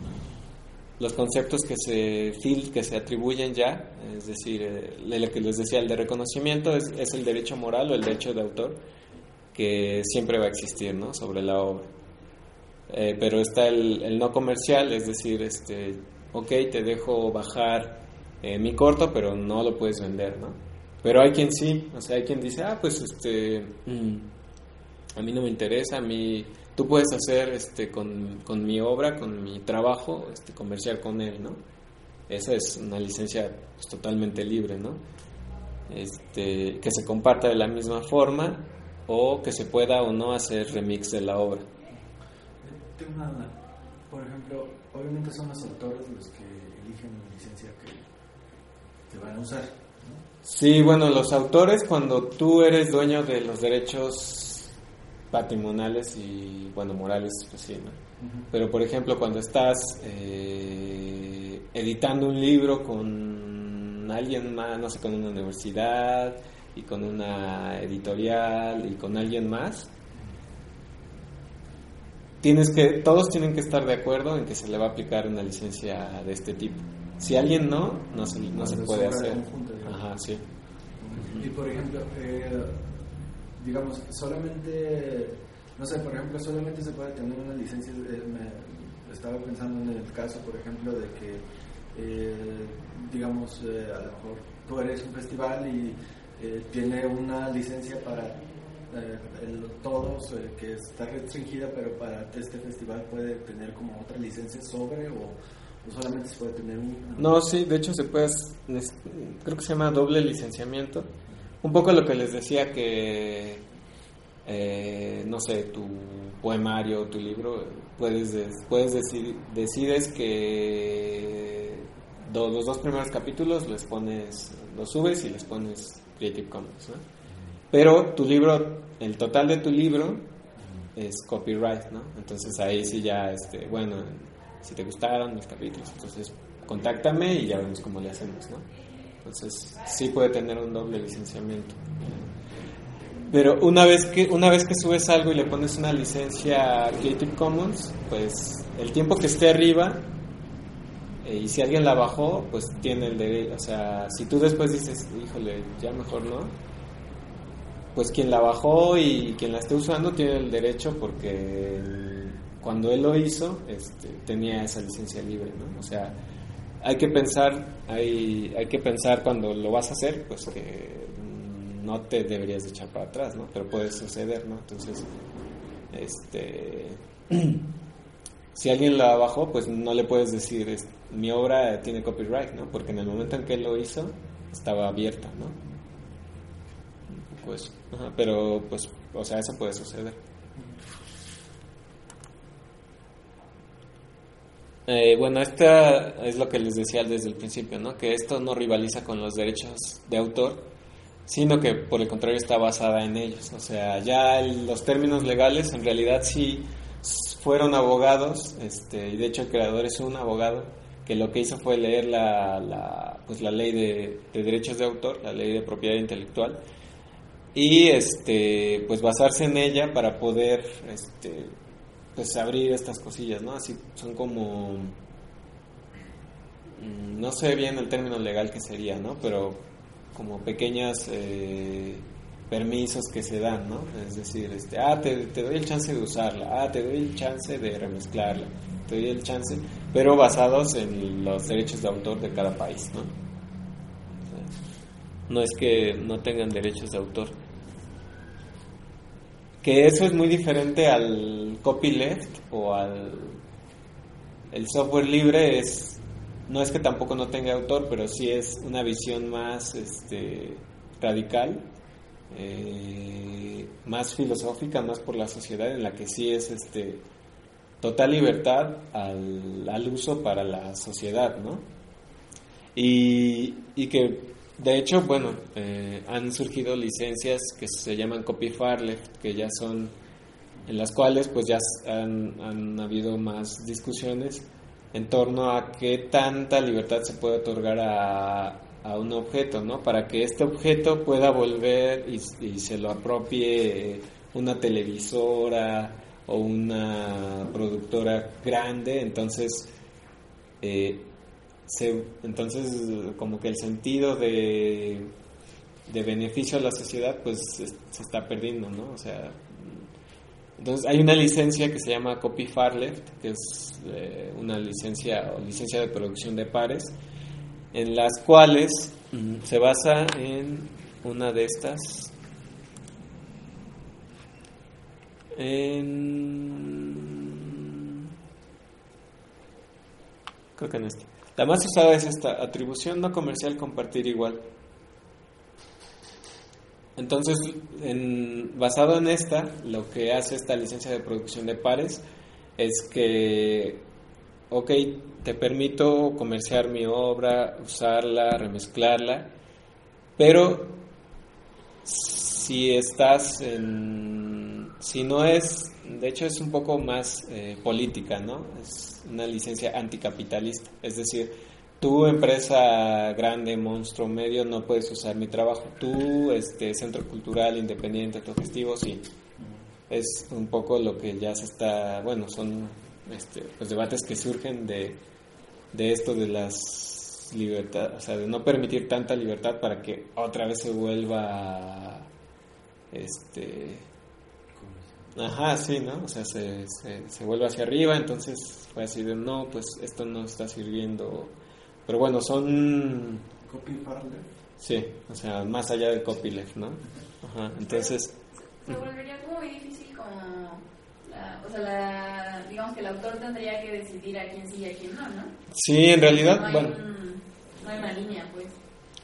Speaker 3: los conceptos que se fil, que se atribuyen ya, es decir, eh, lo que les decía, el de reconocimiento es, es el derecho moral o el derecho de autor que siempre va a existir, ¿no? Sobre la obra. Eh, pero está el, el no comercial, es decir, este, ok, te dejo bajar eh, mi corto, pero no lo puedes vender, ¿no? Pero hay quien sí, o sea, hay quien dice, ah, pues este, mm, a mí no me interesa, a mí, tú puedes hacer este, con, con mi obra, con mi trabajo, este, comercial con él, ¿no? Esa es una licencia pues, totalmente libre, ¿no? Este, que se comparta de la misma forma o que se pueda o no hacer remix de la obra.
Speaker 7: Tengo una duda. Por ejemplo, obviamente son los autores los que eligen la licencia que, que van a usar. ¿no?
Speaker 3: Sí, bueno, los autores, cuando tú eres dueño de los derechos patrimoniales y, bueno, morales, pues sí, ¿no? Pero, por ejemplo, cuando estás eh, editando un libro con alguien más, no sé, con una universidad y con una editorial y con alguien más, tienes que, todos tienen que estar de acuerdo en que se le va a aplicar una licencia de este tipo. Si alguien no, no se, no se puede hacer. Ajá, sí.
Speaker 7: Y por ejemplo, eh, digamos, solamente, no sé, por ejemplo, solamente se puede tener una licencia. eh, me estaba pensando en el caso, por ejemplo, de que, eh, digamos, eh, a lo mejor tú eres un festival y eh, tiene una licencia para eh, el- todos que está restringida, pero para este festival puede tener como otra licencia sobre o, solamente se puede tener una.
Speaker 3: No, sí, de hecho se puede, creo que se llama doble licenciamiento. Un poco lo que les decía que, eh, no sé, tu poemario, tu libro, puedes, des- puedes decir, decides que los dos primeros capítulos les pones, los subes y les pones Creative Commons, ¿no? Pero tu libro, el total de tu libro es copyright, ¿no? Entonces ahí sí ya, este, bueno, si te gustaron mis capítulos, entonces contáctame y ya vemos cómo le hacemos, ¿no? Entonces sí puede tener un doble licenciamiento. Pero una vez que una vez que subes algo y le pones una licencia Creative Commons, pues el tiempo que esté arriba eh, y si alguien la bajó, pues tiene el derecho, o sea, si tú después dices, híjole, ya mejor no, pues quien la bajó y quien la esté usando tiene el derecho porque cuando él lo hizo, este, tenía esa licencia libre, ¿no? O sea, hay que pensar, hay, hay que pensar cuando lo vas a hacer, pues que no te deberías de echar para atrás, ¿no? Pero puede suceder, ¿no? Entonces, este, si alguien la bajó, pues no le puedes decir, mi obra tiene copyright, ¿no? Porque en el momento en que lo hizo, estaba abierta, ¿no? Pues, pero, pues, o sea, eso puede suceder. Eh, bueno, esta es lo que les decía desde el principio, ¿no? Que esto no rivaliza con los derechos de autor, sino que por el contrario está basada en ellos. O sea, ya los términos legales en realidad sí fueron abogados, este, y de hecho el creador es un abogado que lo que hizo fue leer la, pues la ley de, derechos de autor, la ley de propiedad intelectual, y este, pues basarse en ella para poder este, pues abrir estas cosillas, ¿no? Así son como mm, no sé bien el término legal que sería, ¿no? Pero como pequeñas eh, permisos que se dan, ¿no? Es decir, este, ah, te, doy el chance de usarla, ah, te doy el chance de remezclarla, te doy el chance, pero basados en los derechos de autor de cada país, ¿no? no es que no tengan derechos de autor. Que eso es muy diferente al copyleft o al el software libre es no es que tampoco no tenga autor, pero sí es una visión más este, radical, eh, más filosófica, más por la sociedad, en la que sí es este, total libertad al, al uso para la sociedad, ¿no? Y, y que, de hecho, bueno, eh, han surgido licencias que se llaman copyfarleft, que ya son, en las cuales pues ya han, habido más discusiones en torno a qué tanta libertad se puede otorgar a, un objeto, ¿no? Para que este objeto pueda volver y, se lo apropie una televisora o una productora grande, entonces, eh, se, entonces como que el sentido de, de beneficio a la sociedad pues se, se está perdiendo, ¿no? O sea, entonces hay una licencia que se llama Copy Farleft, que es eh, una licencia o licencia de producción de pares, en las cuales mm, se basa en una de estas, en, creo que en esta. La más usada es esta, atribución no comercial compartir igual. Entonces, basado en esta, lo que hace esta licencia de producción de pares es que, ok, te permito comerciar mi obra, usarla, remezclarla, pero si estás en, si no es, de hecho es un poco más eh, política, ¿no? Es una licencia anticapitalista, es decir, tu empresa grande, monstruo, medio, no puedes usar mi trabajo. Tú, este, centro cultural, independiente, autogestivo, sí. Es un poco lo que ya se está, bueno, son este, pues debates que surgen de, de esto de las libertades, o sea, de no permitir tanta libertad para que otra vez se vuelva, este, ajá, sí, ¿no? O sea, se, se, se vuelve hacia arriba, entonces fue así de, no, pues esto no está sirviendo pero bueno, son...
Speaker 7: Copyfarleft.
Speaker 3: Sí, o sea, más allá de copyleft, ¿no? Ajá, entonces...
Speaker 6: Se volvería como muy difícil como... o sea, la, digamos que el autor tendría que decidir a quién sí y a quién no, ¿no?
Speaker 3: Sí, en realidad,
Speaker 6: no hay
Speaker 3: bueno...
Speaker 6: no hay una línea, pues.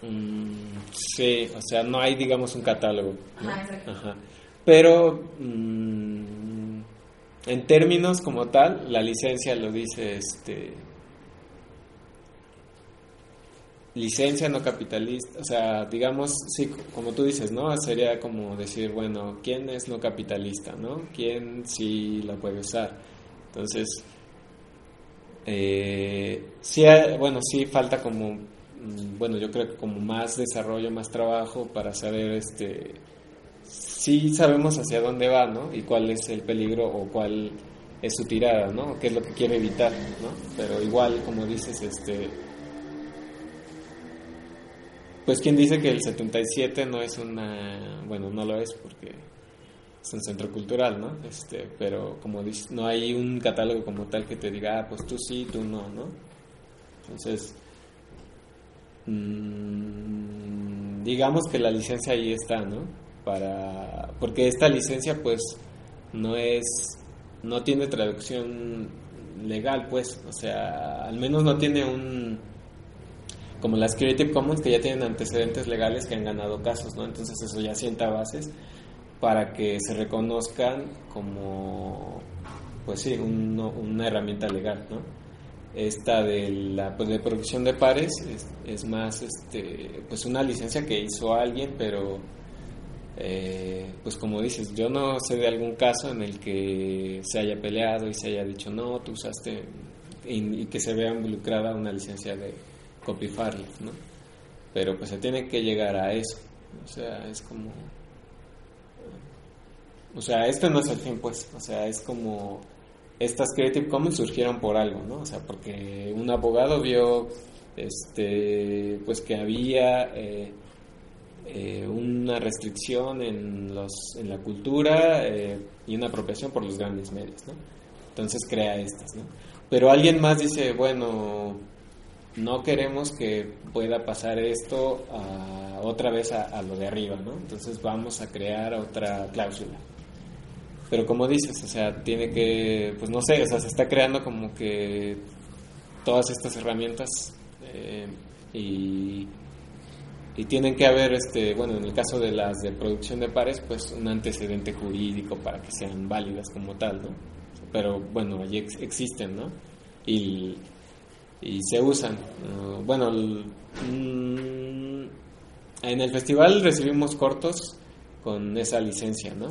Speaker 3: Mm, sí, o sea, no hay, digamos, un catálogo. ¿no?
Speaker 6: Ajá, exacto.
Speaker 3: Ajá. Pero, mm, en términos como tal, la licencia lo dice, este licencia no capitalista, o sea, digamos, sí, como tú dices, ¿no? Sería como decir, bueno, ¿quién es no capitalista, ¿no? ¿Quién sí la puede usar? Entonces, eh, sí, bueno, sí falta como, mm, bueno, yo creo que como más desarrollo, más trabajo para saber, este, sí sabemos hacia dónde va, ¿no? Y cuál es el peligro o cuál es su tirada, ¿no? ¿Qué es lo que quiere evitar, ¿no? Pero igual, como dices, este... Pues quien dice que el 77 no es una... Bueno, no lo es porque es un centro cultural, ¿no? Este, pero como dices, no hay un catálogo como tal que te diga, ah, pues tú sí, tú no, ¿no? Entonces, mmm, digamos que la licencia ahí está, ¿no? Para, porque esta licencia pues no es, no tiene traducción legal, pues, o sea, al menos no tiene un, como las Creative Commons que ya tienen antecedentes legales que han ganado casos, ¿no? Entonces eso ya sienta bases para que se reconozcan como, pues sí, un, una herramienta legal, ¿no? Esta de la pues de producción de pares es, es, más, este, pues una licencia que hizo alguien, pero eh, pues como dices, yo no sé de algún caso en el que se haya peleado y se haya dicho no, tú usaste y, que se vea involucrada una licencia de copyfarle, ¿no? Pero pues se tiene que llegar a eso, o sea, es como o sea, este no es el fin, pues. O sea, es como estas Creative Commons surgieron por algo, ¿no? O sea, porque un abogado vio, este, pues que había eh, eh, una restricción en los, en la cultura eh, y una apropiación por los grandes medios, ¿no? Entonces crea estas, ¿no? Pero alguien más dice, bueno, no queremos que pueda pasar esto a, otra vez a, a lo de arriba, ¿no? Entonces vamos a crear otra cláusula. Pero como dices, o sea, tiene que, pues no sé, o sea, se está creando como que todas estas herramientas eh, y, y tienen que haber, este, bueno, en el caso de las de producción de pares, pues un antecedente jurídico para que sean válidas como tal, ¿no? Pero bueno, allí ex existen, ¿no? Y, y se usan. Uh, bueno, mmm, en el festival recibimos cortos con esa licencia, ¿no?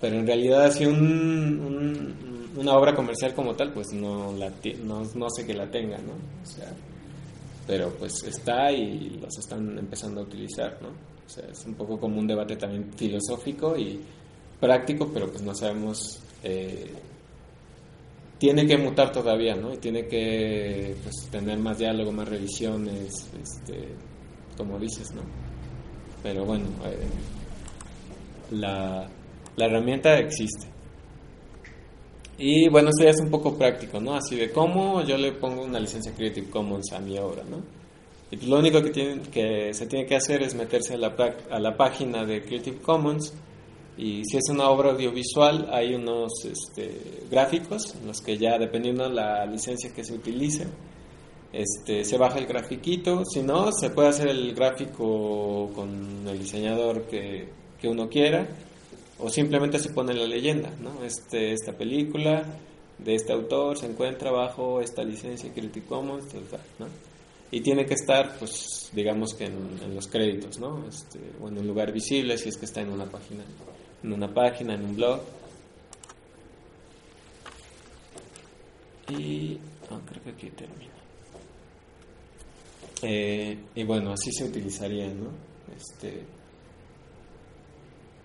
Speaker 3: pero en realidad así un, un, una obra comercial como tal pues no la no, no sé que la tenga no o sea pero pues está y los están empezando a utilizar no o sea es un poco como un debate también filosófico y práctico pero pues no sabemos eh, tiene que mutar todavía no y tiene que pues, tener más diálogo más revisiones este como dices no pero bueno eh, la la herramienta existe. Y bueno, esto ya es un poco práctico, ¿no? Así de cómo yo le pongo una licencia Creative Commons a mi obra, ¿no? Y pues lo único que, tiene, que se tiene que hacer es meterse a la, a la página de Creative Commons y si es una obra audiovisual hay unos este, gráficos en los que ya dependiendo de la licencia que se utilice, este, se baja el grafiquito, si no, se puede hacer el gráfico con el diseñador que, que uno quiera o simplemente se pone la leyenda, ¿no? Este, esta película de este autor se encuentra bajo esta licencia Creative Commons, ¿no? Y tiene que estar, pues, digamos que en, los créditos, ¿no? Este, o en un lugar visible si es que está en una página, en una página, en un blog. Y oh, creo que aquí termina. Eh, y bueno, así se utilizaría, ¿no? Este,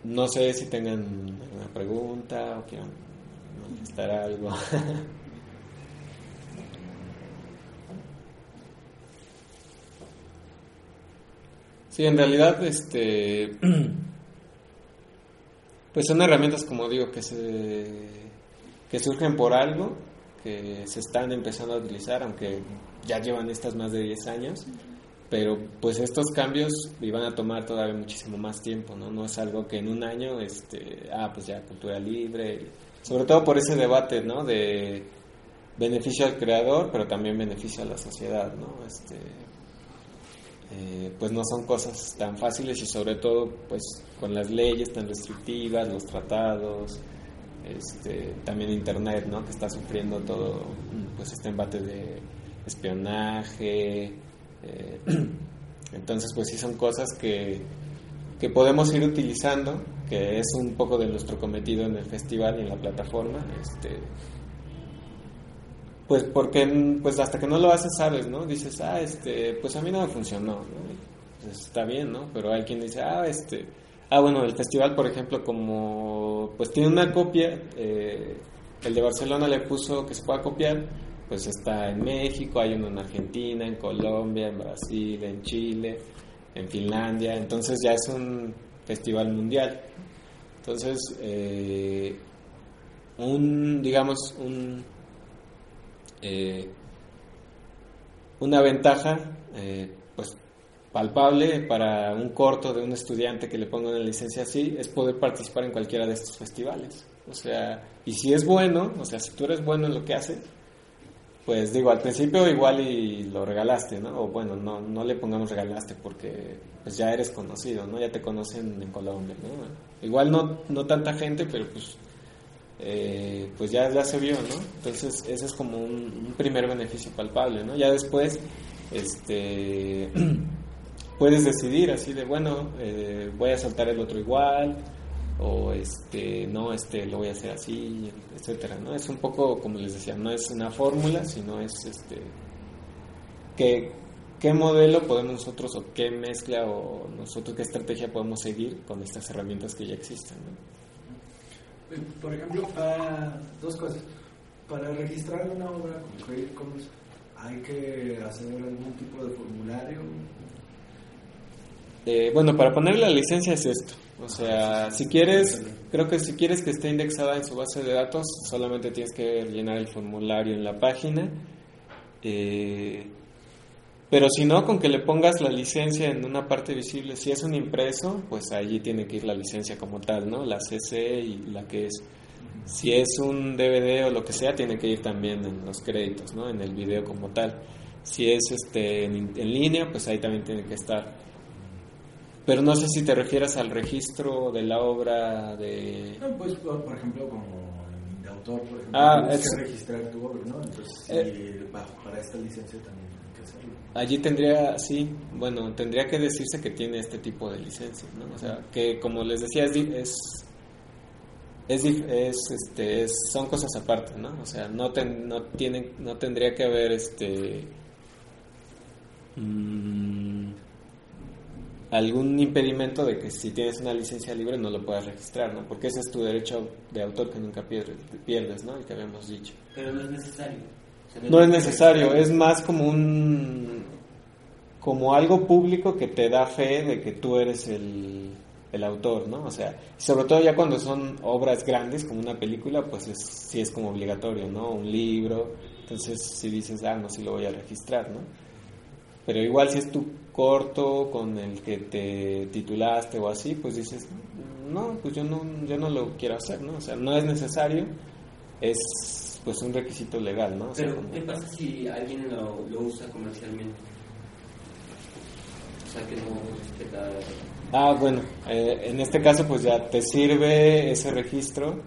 Speaker 3: no sé si tengan alguna pregunta o quieran manifestar algo. sí, en realidad, este, pues son herramientas, como digo, que se que surgen por algo, que se están empezando a utilizar, aunque ya llevan estas más de 10 años pero pues estos cambios iban a tomar todavía muchísimo más tiempo, ¿no? No es algo que en un año, este, ah, pues ya cultura libre, sobre todo por ese debate, ¿no? De beneficio al creador, pero también beneficio a la sociedad, ¿no? Este, eh, pues no son cosas tan fáciles y sobre todo, pues con las leyes tan restrictivas, los tratados, este, también Internet, ¿no? Que está sufriendo todo, pues este embate de espionaje, eh, entonces, pues sí son cosas que, que podemos ir utilizando, que es un poco de nuestro cometido en el festival y en la plataforma. Este, pues porque pues hasta que no lo haces sabes, ¿no? Dices, ah, este, pues a mí no me funcionó, pues está bien, ¿no? Pero hay quien dice, ah, este, ah, bueno, el festival, por ejemplo, como pues tiene una copia, eh, el de Barcelona le puso que se pueda copiar, pues está en México, hay uno en Argentina, en Colombia, en Brasil, en Chile, en Finlandia, entonces ya es un festival mundial. Entonces, eh, un, digamos, un, eh, una ventaja, eh, pues palpable para un corto de un estudiante que le ponga una licencia así es poder participar en cualquiera de estos festivales. O sea, y si es bueno, o sea, si tú eres bueno en lo que haces, pues digo, al principio igual y lo regalaste, ¿no? O bueno, no, no le pongamos regalaste porque pues ya eres conocido, ¿no? Ya te conocen en Colombia, ¿no? Igual no, no tanta gente, pero pues, eh, pues ya, ya se vio, ¿no? Entonces ese es como un, un primer beneficio palpable, ¿no? Ya después, este, puedes decidir así de, bueno, eh, voy a saltar el otro igual, o este no este lo voy a hacer así etcétera no es un poco como les decía no es una fórmula sino es este qué, qué modelo podemos nosotros o qué mezcla o nosotros qué estrategia podemos seguir con estas herramientas que ya existen ¿no?
Speaker 7: por ejemplo para dos cosas. Para registrar una obra con Creative Commons hay que hacer algún tipo de formulario
Speaker 3: eh, bueno para poner la licencia es esto o sea, si quieres, creo que si quieres que esté indexada en su base de datos, solamente tienes que llenar el formulario en la página. Eh, pero si no, con que le pongas la licencia en una parte visible, si es un impreso, pues allí tiene que ir la licencia como tal, ¿no? La CC y la que es. Si es un DVD o lo que sea, tiene que ir también en los créditos, ¿no? En el video como tal. Si es este en, en línea, pues ahí también tiene que estar. Pero no sé si te refieres al registro de la obra de...
Speaker 7: No, pues, por ejemplo, como de autor, por ejemplo,
Speaker 3: Ah,
Speaker 7: tienes
Speaker 3: es-
Speaker 7: que registrar tu obra, ¿no? Entonces, sí,
Speaker 3: Eh.
Speaker 7: bajo- para esta licencia también hay que hacerlo.
Speaker 3: Allí tendría, sí, bueno, tendría que decirse que tiene este tipo de licencia, ¿no? O sea, que como les decía, es, es, es, dif- es, este, es- son cosas aparte, ¿no? O sea, no, ten- no, tienen, no tendría que haber, este, mm, algún impedimento de que si tienes una licencia libre no lo puedas registrar, ¿no? Porque ese es tu derecho de autor que nunca pierdes, pierdes ¿no? El que habíamos dicho.
Speaker 9: Pero no es necesario. O sea,
Speaker 3: No es necesario, es más como un como algo público que te da fe de que tú eres el, el autor, ¿no? O sea, sobre todo ya cuando son obras grandes como una película, pues es, sí es como obligatorio, ¿no? Un libro, entonces si dices, ah, no, sí lo voy a registrar, ¿no? Pero igual si es tu corto con el que te titulaste o así, pues dices, no, pues yo no, yo no lo quiero hacer, ¿no? O sea, no es necesario, es pues un requisito legal, ¿no? O sea,
Speaker 9: Pero,
Speaker 3: como-
Speaker 9: ¿qué pasa si alguien lo, lo usa comercialmente? O sea, que no respeta...
Speaker 3: Ah, bueno, eh, en este caso pues ya te sirve ese registro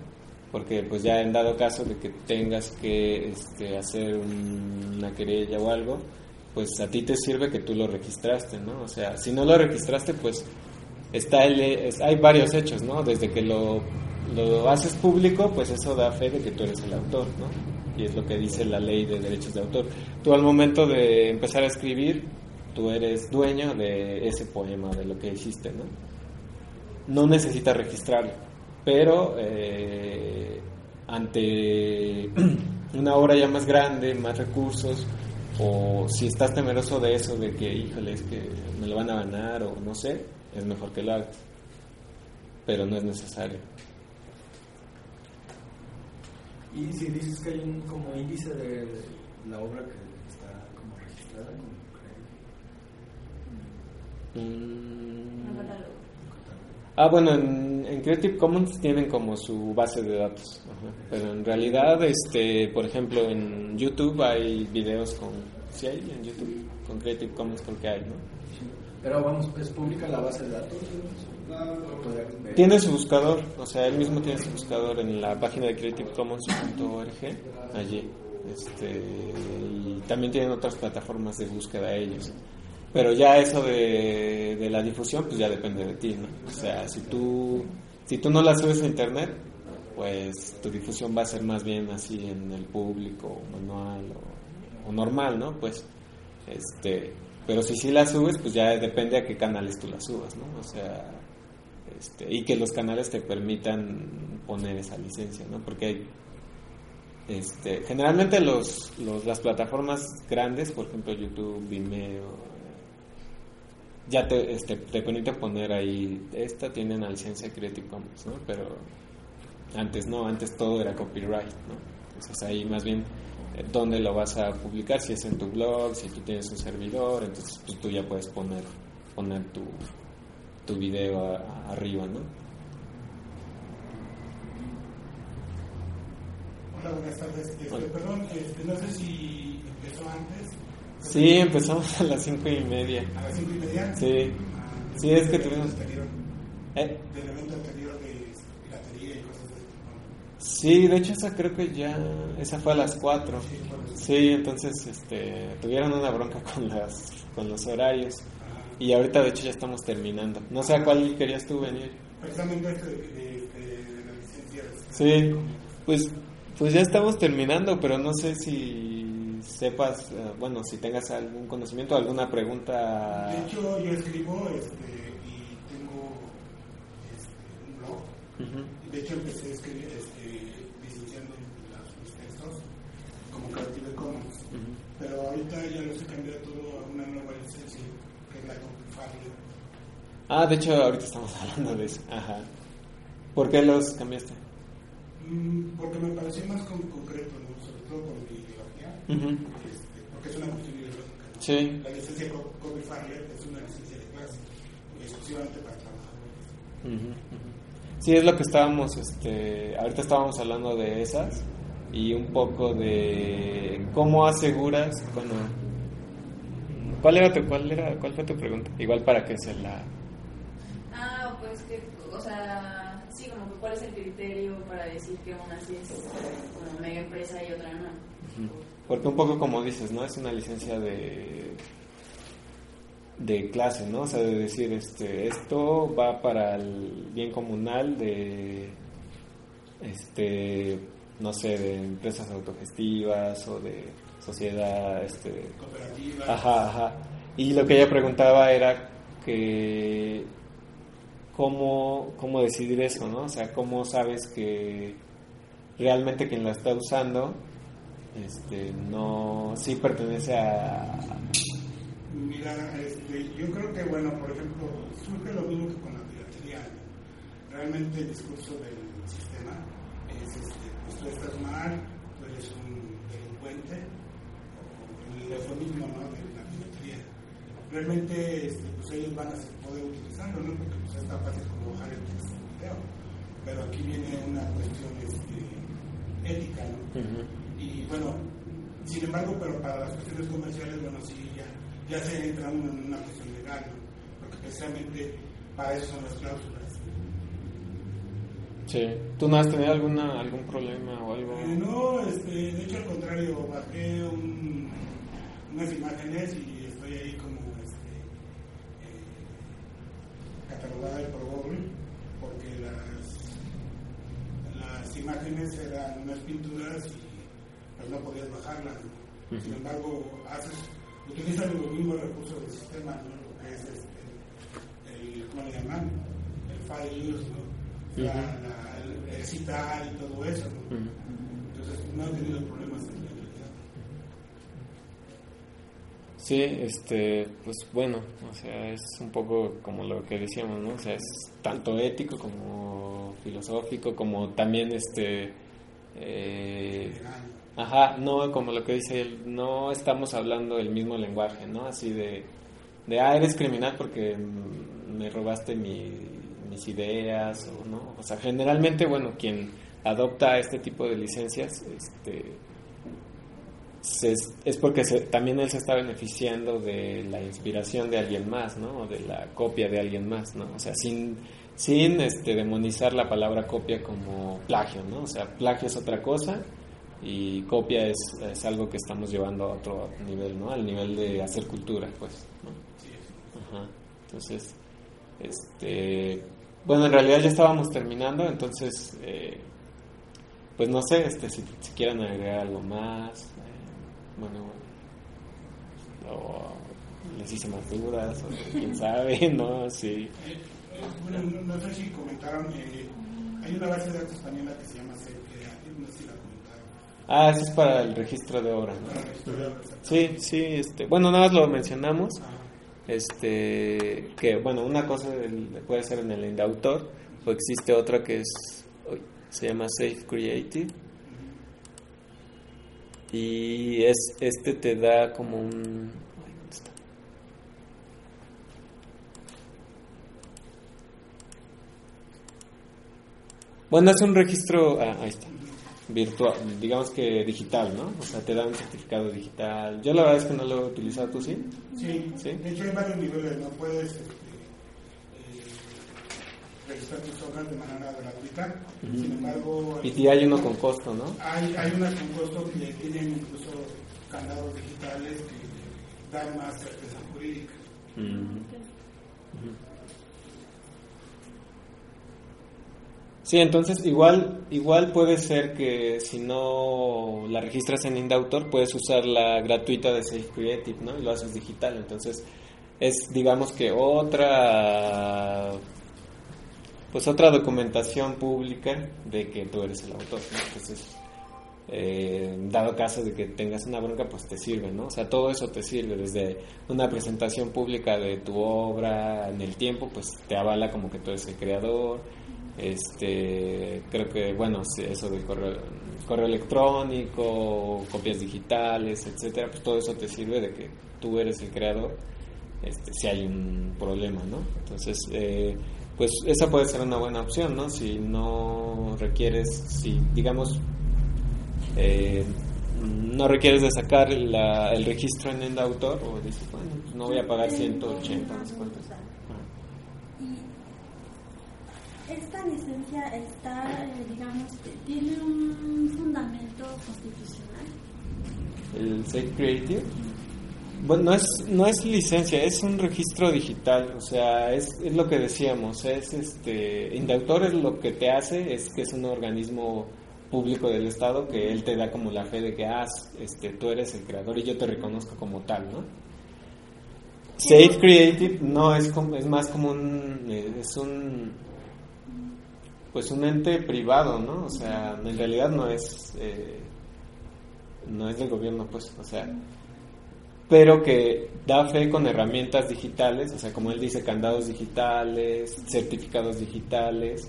Speaker 3: porque pues ya en dado caso de que tengas que este, hacer un- una querella o algo, pues a ti te sirve que tú lo registraste, ¿no? O sea, si no lo registraste pues está el, hay varios hechos, ¿no? Desde que lo, lo haces público pues eso da fe de que tú eres el autor, ¿no? Y es lo que dice la ley de derechos de autor. Tú al momento de empezar a escribir tú eres dueño de ese poema, de lo que hiciste, ¿no? No necesitas registrarlo, pero eh, ante una obra ya más grande, más recursos, o si estás temeroso de eso, de que, híjole, es que me lo van a ganar, o no sé, es mejor que lo hagas, pero no es necesario.
Speaker 7: Y si dices que hay un como índice de la obra que está como registrada como
Speaker 3: Mm. Ah, bueno, en, en Creative Commons tienen como su base de datos, ajá. pero en realidad, este, por ejemplo, en YouTube hay videos con, sí hay en YouTube con Creative Commons creo que hay, ¿no?
Speaker 7: Pero vamos, ¿es pública la base de datos?
Speaker 3: Tiene su buscador, o sea, él mismo tiene su buscador en la página de creativecommons.org, allí, este, y también tienen otras plataformas de búsqueda ellos. Pero ya eso de, la difusión, pues ya depende de ti, ¿no? O sea, si tú, si tú no la subes a internet, pues tu difusión va a ser más bien así en el público, manual o, o normal, ¿no? Pues, este, pero si sí la subes, pues ya depende a qué canales tú la subas, ¿no? O sea, este, y que los canales te permitan poner esa licencia, ¿no? Porque hay, Este, generalmente los, los, las plataformas grandes, por ejemplo YouTube, Vimeo, ya te, este, te permite poner ahí, esta tiene una licencia Creative Commons, ¿no? Pero antes no, antes todo era copyright, ¿no? Entonces ahí más bien eh, dónde lo vas a publicar, si es en tu blog, si tú tienes un servidor, entonces pues, tú ya puedes poner, poner tu, tu video a- a- arriba, ¿no?
Speaker 4: Hola, buenas tardes. Este,
Speaker 3: Hola.
Speaker 4: Perdón, este, no sé si empezó antes.
Speaker 3: Sí, empezamos a las cinco y media.
Speaker 4: A las cinco y media.
Speaker 3: Sí.
Speaker 4: Ah,
Speaker 3: Sí, es que tuvimos-
Speaker 4: anterior,
Speaker 3: Eh,
Speaker 4: Del evento anterior de piratería y cosas de este
Speaker 3: sí, de hecho esa creo que ya, esa fue a las 4.
Speaker 4: Sí, bueno, sí.
Speaker 3: Sí, entonces este, tuvieron una bronca con, las, con los horarios. Y ahorita de hecho ya estamos terminando. No sé a cuál querías tú venir.
Speaker 4: Precisamente este de, de, de, de las licencias.
Speaker 3: Sí, pues, pues ya estamos terminando, pero no sé si sepas, eh, bueno, si tengas algún conocimiento, alguna pregunta.
Speaker 4: De hecho, yo escribo este, y tengo este, un blog. De hecho, empecé a escribir, este, licenciando las- mis textos como Creative Commons. Pero ahorita ya los he cambiado todo a una nueva licencia, que es la Copyright.
Speaker 3: Ah, de hecho ahorita estamos hablando de eso. Ajá. ¿Por qué los cambiaste?
Speaker 4: Mm, Porque me pareció más con- concreto, ¿no? sobre todo con mi ideología,
Speaker 3: Ujú.
Speaker 4: este, porque es una cuestión ideológica. ¿no?
Speaker 3: Sí.
Speaker 4: La licencia Co- Copyright es una licencia de clase, exclusivamente para trabajadores.
Speaker 3: Ujú, ujú. Sí, es lo que estábamos, este, ahorita estábamos hablando de esas y un poco de cómo aseguras, bueno, ¿cuál era tu, cuál era, cuál fue tu pregunta? Igual para que se la,
Speaker 6: Ah, pues que, o sea, sí, como que cuál es el criterio para decir que una sí es como mega empresa y otra no.
Speaker 3: Porque un poco como dices, ¿no? Es una licencia de de clase, ¿no? O sea, de decir, este, esto va para el bien comunal de, este, no sé, de empresas autogestivas o de sociedad, este,
Speaker 4: Cooperativa.
Speaker 3: Ajá, ajá. Y lo que ella preguntaba era que cómo, cómo decidir eso, ¿no? O sea, cómo sabes que realmente quien la está usando este, no sí pertenece a...
Speaker 4: Mira, este, yo creo que, bueno, por ejemplo, surge lo mismo que con la piratería. Realmente el discurso del sistema es, este, pues tú estás mal, tú eres un delincuente, o el eufemismo ¿no? de la piratería. Realmente, este, pues ellos van a poder utilizarlo, ¿no? Porque pues, es tan fácil como bajar el texto del video. Pero aquí viene una cuestión este, ética, ¿no? Y bueno, sin embargo, pero para las cuestiones comerciales, bueno, sí, ya, ya se entra uno en una cuestión legal, ¿no? porque precisamente para eso son las cláusulas.
Speaker 3: Sí. ¿Tú no has tenido alguna, algún problema o algo?
Speaker 4: Eh, no, este, de hecho al contrario, bajé un- unas imágenes y estoy ahí como este, eh, catalogada por Google, porque las, las imágenes eran unas pinturas y pues no podías bajarlas. ¿no? Sin embargo, haces, utilizas los mismos recursos del sistema, ¿no? lo que es este, el, ¿cómo le llaman? El file use, ¿no? La- la- el, citar y todo eso. Entonces no he tenido problemas en realidad.
Speaker 3: Sí, este, pues bueno, o sea, es un poco como lo que decíamos, ¿no? O sea, es tanto ético como filosófico, como también este, eh. Ajá, no, como lo que dice él, no estamos hablando el mismo lenguaje, ¿no? Así de, de ah, eres criminal porque me robaste mi- mis ideas, o no, o sea, generalmente, bueno, quien adopta este tipo de licencias, este, se- es porque se- también él se está beneficiando de la inspiración de alguien más, ¿no? O de la copia de alguien más, ¿no? O sea, sin, sin este, demonizar la palabra copia como plagio, ¿no? O sea, plagio es otra cosa y copia es, es algo que estamos llevando a otro nivel, ¿no? Al nivel de hacer cultura, pues, ¿no? Ajá. Entonces, este, bueno, en realidad ya estábamos terminando, entonces, eh, pues no sé, este, si, si quieren agregar algo más, eh, bueno, o les hice más dudas, o quién sabe, ¿no? Sí.
Speaker 4: Eh, bueno, no, no sé si comentaron, eh, hay una base de datos española que se llama Creative, no sé si la comentaron.
Speaker 3: Ah, eso es para el registro de obra. Sí, sí, este, bueno, nada más lo mencionamos. Este, que bueno, una cosa puede ser en el indautor, o existe otra que es, se llama Safe Creative. Y es, este te da como un. Bueno, es un registro, ah, ahí está, virtual, digamos que digital, ¿no? O sea, te da un certificado digital. Yo la verdad es que no lo he utilizado, ¿tú sí?
Speaker 4: Sí,
Speaker 3: Sí.
Speaker 4: de hecho hay varios niveles, no puedes este, eh, registrar tus obras de manera gratuita, sin embargo
Speaker 3: Y si hay uno con costo, ¿no?
Speaker 4: hay, hay unas con costo que tienen incluso candados digitales que dan más certeza jurídica.
Speaker 3: Sí, entonces igual igual puede ser que si no la registras en Indautor puedes usar la gratuita de Safe Creative, ¿no? Y lo haces digital, entonces es digamos que otra pues otra documentación pública de que tú eres el autor. Entonces eh, dado caso de que tengas una bronca, pues te sirve, ¿no? O sea, todo eso te sirve, desde una presentación pública de tu obra en el tiempo, pues te avala como que tú eres el creador, este, creo que, bueno, eso del correo, correo electrónico, copias digitales, etcétera, pues todo eso te sirve de que tú eres el creador, este, si hay un problema, ¿no? Entonces, eh, pues esa puede ser una buena opción, ¿no? Si no requieres, si digamos eh, no requieres de sacar la- el registro en Endautor o dices, bueno, pues no voy a pagar 180, no sé cuánto.
Speaker 8: Y esta licencia está, eh, digamos, tiene un fundamento constitucional.
Speaker 3: El Safe Creative. Bueno, no es, no es licencia, es un registro digital, o sea, es, es lo que decíamos, es este, Indautor es lo que te hace, es que es un organismo público del Estado que él te da como la fe de que, ah, este, tú eres el creador y yo te reconozco como tal, ¿no? Safe Creative no es como, es más como un, eh, es un, pues un ente privado, ¿no? O sea, en realidad no es, eh, no es del gobierno, pues, o sea, pero que da fe con herramientas digitales, o sea, como él dice, candados digitales, certificados digitales,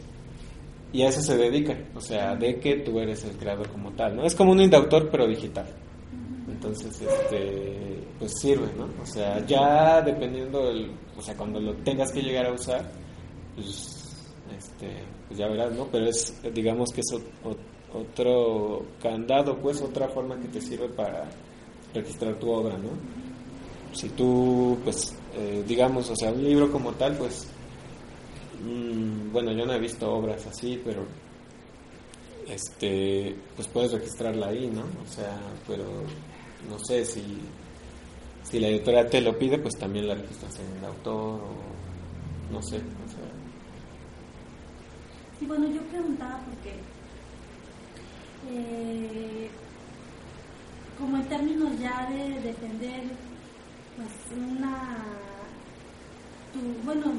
Speaker 3: y a eso se dedica, o sea, de que tú eres el creador como tal, ¿no? Es como un indautor, pero digital. Entonces, este, pues sirve, ¿no? O sea, ya dependiendo del, o sea, cuando lo tengas que llegar a usar, pues, este, pues ya verás, ¿no? Pero es, digamos que es otro candado, pues, otra forma que te sirve para registrar tu obra, ¿no? Si tú, pues, eh, digamos, o sea, un libro como tal, pues, mm, bueno, yo no he visto obras así, pero, este, pues puedes registrarla ahí, ¿no? O sea, pero no sé si, si la editorial te lo pide, pues también la registras en el autor o no sé,
Speaker 8: Y bueno, yo preguntaba porque, eh, como en términos ya de defender, pues una, tu, bueno,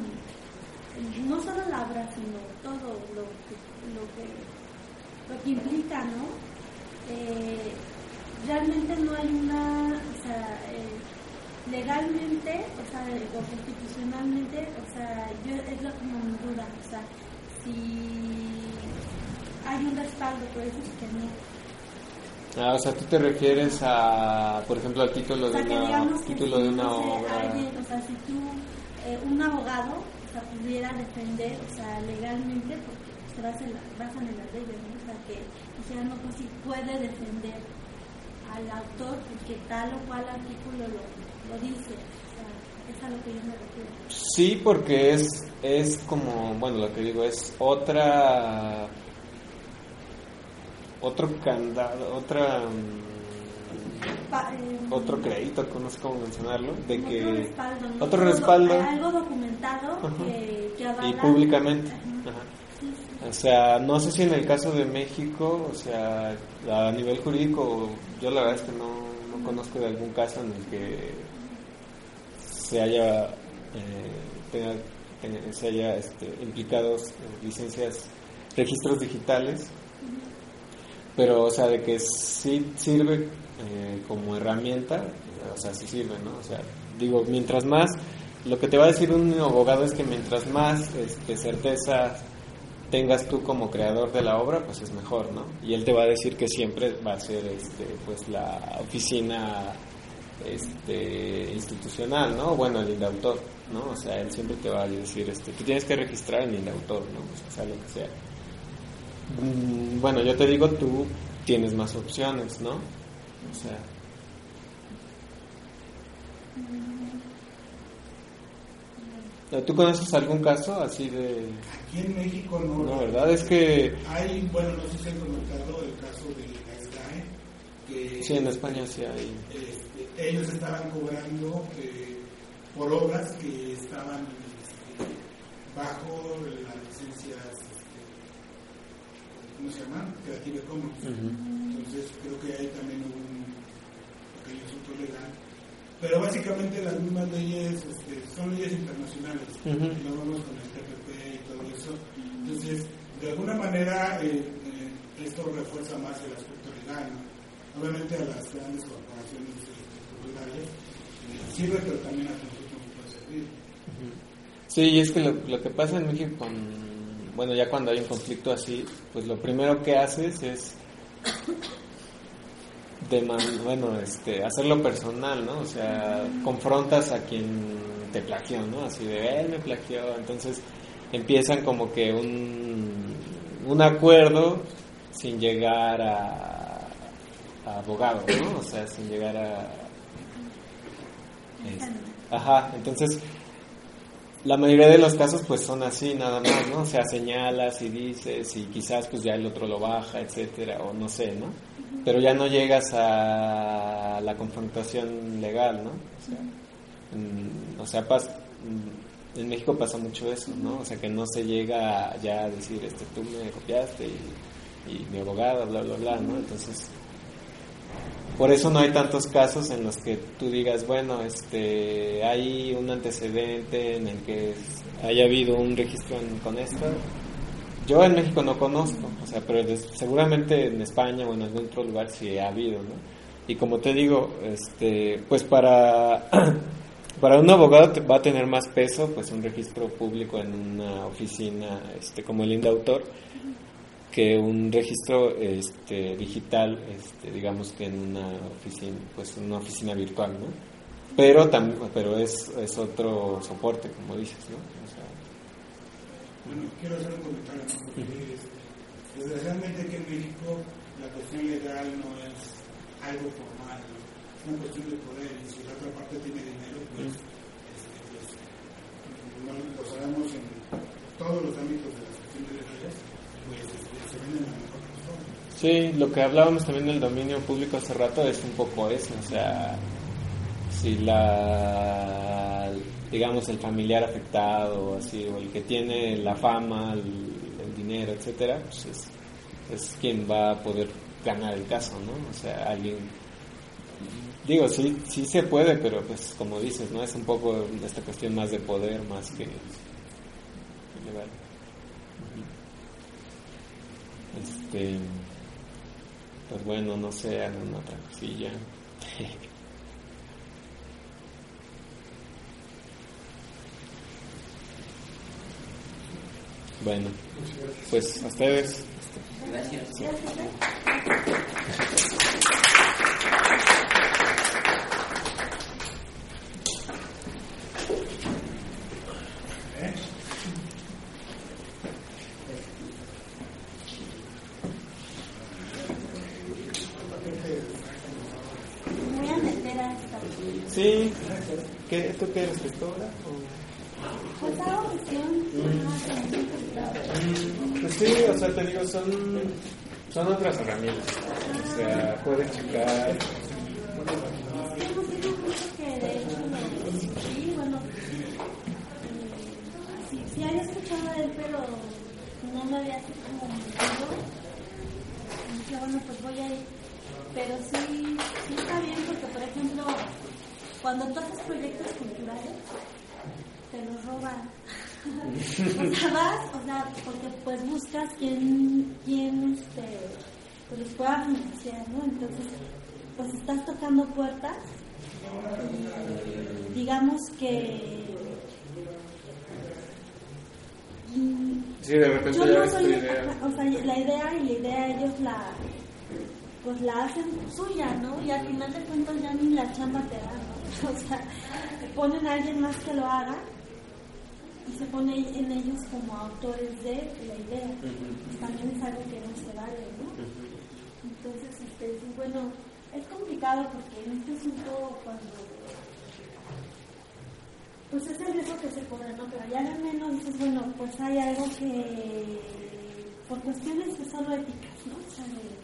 Speaker 8: no solo la obra, sino todo lo que, lo que, implica, ¿no? Eh, realmente no hay una, o sea, eh, legalmente, o sea, constitucionalmente, o sea, yo es lo como mi duda, o sea, si hay un respaldo, por eso es que no.
Speaker 3: Ah, o sea, tú te refieres a, por ejemplo, al título
Speaker 8: O sea,
Speaker 3: de una, título
Speaker 8: si,
Speaker 3: de una
Speaker 8: no sé,
Speaker 3: obra.
Speaker 8: alguien, o sea, si tú, eh, un abogado, o sea, pudiera defender, o sea, legalmente, porque se basa en, la, basan en las leyes, ¿no? O sea, que dijera, no, pues sí puede defender al autor porque tal o cual artículo lo, lo dice. Es a lo que yo me refiero.
Speaker 3: Sí, porque es, es como, bueno, lo que digo es otra, otro candado, otra,
Speaker 8: Pa- eh,
Speaker 3: otro crédito, no sé cómo mencionarlo, de
Speaker 8: otro
Speaker 3: que
Speaker 8: respaldo, ¿no?
Speaker 3: otro respaldo
Speaker 8: Algo documentado que, que
Speaker 3: y
Speaker 8: avala.
Speaker 3: públicamente.
Speaker 8: Ajá. Sí, sí.
Speaker 3: O sea, no sé si en el caso de México, o sea, a nivel jurídico, yo la verdad es que no, no conozco de algún caso en el que se haya, eh, tenga- tenga- se haya este, implicados eh, licencias, registros digitales. pero o sea, de que sí sirve eh, como herramienta, o sea, sí sirve, ¿no? O sea, digo, mientras más, lo que te va a decir un abogado es que mientras más este, certeza tengas tú como creador de la obra, pues es mejor, ¿no? Y él te va a decir que siempre va a ser este, pues la oficina este, institucional, ¿no? Bueno, el indautor, ¿no? O sea, él siempre te va a decir, este, tú tienes que registrar el indautor, ¿no? O sea, lo que sea. Mm, Bueno, yo te digo, tú tienes más opciones, ¿no? O sea, ¿tú conoces algún caso así de...?
Speaker 4: Aquí en México no.
Speaker 3: No, ¿verdad? Es que...
Speaker 4: Hay, bueno, no sé si han comentado el caso de la que
Speaker 3: Sí, en España sí hay...
Speaker 4: ellos estaban cobrando eh, por obras que estaban este, bajo las licencias, este, ¿cómo se llama? Creative Commons. Entonces creo que hay también un pequeño asunto legal. Pero básicamente las mismas leyes este, son leyes internacionales. Y no vamos con el TPP y todo eso. Entonces, de alguna manera, eh, eh, esto refuerza más el aspecto legal. ¿no? Obviamente a las grandes corporaciones sirve, pero también a puede servir.
Speaker 3: Sí, es que lo, lo que pasa en México con, bueno, ya cuando hay un conflicto así, pues lo primero que haces es bueno, este, hacerlo personal, ¿no? O sea, confrontas a quien te plagió, ¿no? Así de, él me plagió, entonces empiezan como que un, un acuerdo sin llegar a, a abogado, ¿no? O sea, sin llegar a... es- ajá, entonces la mayoría de los casos pues son así nada más, ¿no? O sea, señalas y dices y quizás pues ya el otro lo baja, etcétera, o no sé, ¿no? Pero ya no llegas a la confrontación legal, ¿no? O sea, mm, o sea, pas- mm, en México pasa mucho eso, ¿no? O sea, que no se llega ya a decir, este, tú me copiaste y, y mi abogado, bla, bla, bla, ¿no? Entonces, por eso no hay tantos casos en los que tú digas, bueno, este, hay un antecedente en el que haya habido un registro con esto. Yo en México no conozco, o sea, pero seguramente en España o en algún otro lugar sí ha habido, ¿no? Y como te digo, este, pues para para un abogado va a tener más peso, pues un registro público en una oficina, este, como el INDAUTOR, que un registro este, digital, este, digamos que en una oficina, pues en una oficina virtual, ¿no? Pero también, pero es, es otro soporte, como dices, ¿no? O sea,
Speaker 4: Bueno, quiero hacer un comentario, porque este, desgraciadamente aquí en México la cuestión legal no es algo formal, es una cuestión de poder y si la otra parte tiene dinero, pues, este, pues, lo sabemos en todos los ámbitos de las cuestiones legales, pues este, se venden a la mejor persona.
Speaker 3: Sí, lo que hablábamos también del dominio público hace rato es un poco eso, o sea, si la, digamos, el familiar afectado, así, o el que tiene la fama, el, el dinero, etcétera, pues es, es quien va a poder ganar el caso, ¿no? O sea, alguien, digo, sí, sí se puede, pero pues como dices, ¿no? Es un poco esta cuestión más de poder, más que legal. Este, pues bueno, no sé, alguna otra cosilla. bueno, pues a ustedes.
Speaker 9: Gracias.
Speaker 8: Me voy a meter a esta.
Speaker 3: Sí, ¿qué, ¿tú qué eres gestora?
Speaker 8: Pues hago gestión. computador.
Speaker 3: Pues sí, o sea, te digo, son, son otras herramientas. O sea, puedes checar.
Speaker 8: Sí, bueno, sí, sí había escuchado de él, pero no me había así como metido. Dije, bueno, pues voy a ir. Pero sí, sí está bien cuando tú haces proyectos culturales, te los roban. o sea, vas, o sea, porque pues buscas quién, quién, este, pues los pueda financiar, ¿no? Entonces, pues estás tocando puertas y digamos que
Speaker 3: Sí, de repente
Speaker 8: yo no soy,
Speaker 3: idea.
Speaker 8: o sea, la idea y la idea ellos la pues la hacen suya, ¿no? Y al final de cuentas ya ni la chamba te da, ¿no? O sea, ponen a alguien más que lo haga y se pone en ellos como autores de la idea. También es algo que no se vale, ¿no? Entonces, este, dices, bueno, es complicado porque en este asunto cuando pues es el riesgo que se corre, ¿no? Pero ya de menos dices, bueno, pues hay algo que por cuestiones que solo éticas, ¿no? O sea, de-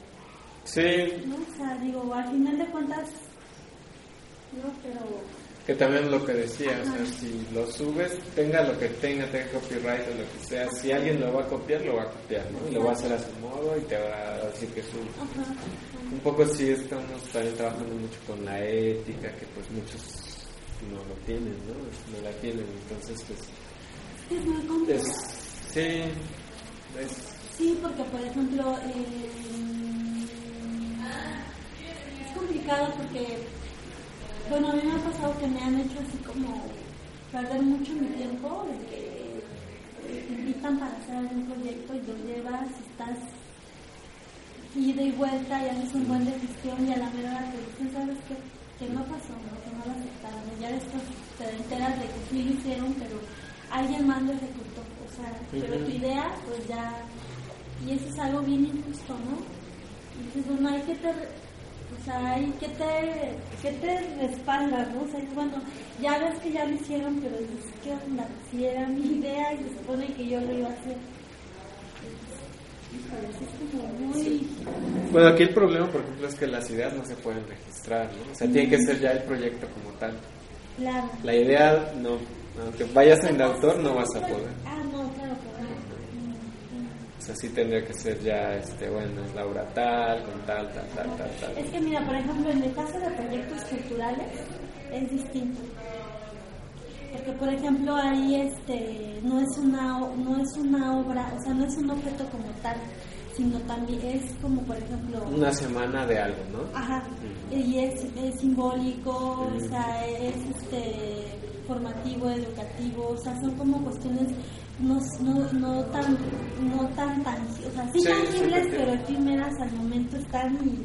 Speaker 3: Sí,
Speaker 8: ¿no? O sea, digo, al final de cuentas, ¿no? Pero
Speaker 3: que también lo que decía, o sea, si lo subes, tenga lo que tenga, tenga copyright o lo que sea, si alguien lo va a copiar, lo va a copiar, ¿no? Y lo va a hacer a su modo y te va a decir que suyo.
Speaker 8: ajá,
Speaker 3: Un poco sí estamos también trabajando mucho con la ética, que pues muchos no lo tienen, ¿no? No la tienen, entonces pues
Speaker 8: es muy complejo.
Speaker 3: es, sí, es,
Speaker 8: Sí, porque por ejemplo, eh, es complicado porque, bueno, a mí me ha pasado que me han hecho así como perder mucho mi tiempo, de que eh, te invitan para hacer algún proyecto y lo llevas, estás ida y vuelta y haces un buen de gestión y a la mera te dicen, ¿sabes qué? Que no pasó, ¿no? que no lo aceptaron. Ya después te enteras de que sí lo hicieron, pero alguien más lo ejecutó. O sea, pero tu idea, pues ya y eso es algo bien injusto, ¿no? Y dices, bueno, hay que o sea, hay que te, que te respalda, ¿no? O sea, es bueno, ya ves que ya lo hicieron, pero dices, ¿qué onda? Si era mi idea y se supone que yo lo iba a hacer. Sí.
Speaker 3: Bueno, aquí el problema, por ejemplo, es que las ideas no se pueden registrar, ¿no? O sea, tiene que ser ya el proyecto como tal.
Speaker 8: Claro.
Speaker 3: La idea, no, aunque vayas en el autor, no vas a poder.
Speaker 8: Ah, no,
Speaker 3: sea, sí tendría que ser ya, este, bueno, es Laura tal, con tal, tal, tal, tal, tal.
Speaker 8: Es que mira, por ejemplo, en el caso de proyectos culturales es distinto. Porque por ejemplo ahí este no es una no es una obra, o sea, no es un objeto como tal, sino también es como por ejemplo
Speaker 3: Una semana de algo, ¿no?
Speaker 8: Ajá, y es, es simbólico, o sea, es este formativo, educativo, o sea, son como cuestiones no, no, no tan no tan tangibles, o sea, sí,
Speaker 3: Sí,
Speaker 8: tangibles,
Speaker 3: sí,
Speaker 8: pero efímeras al momento están y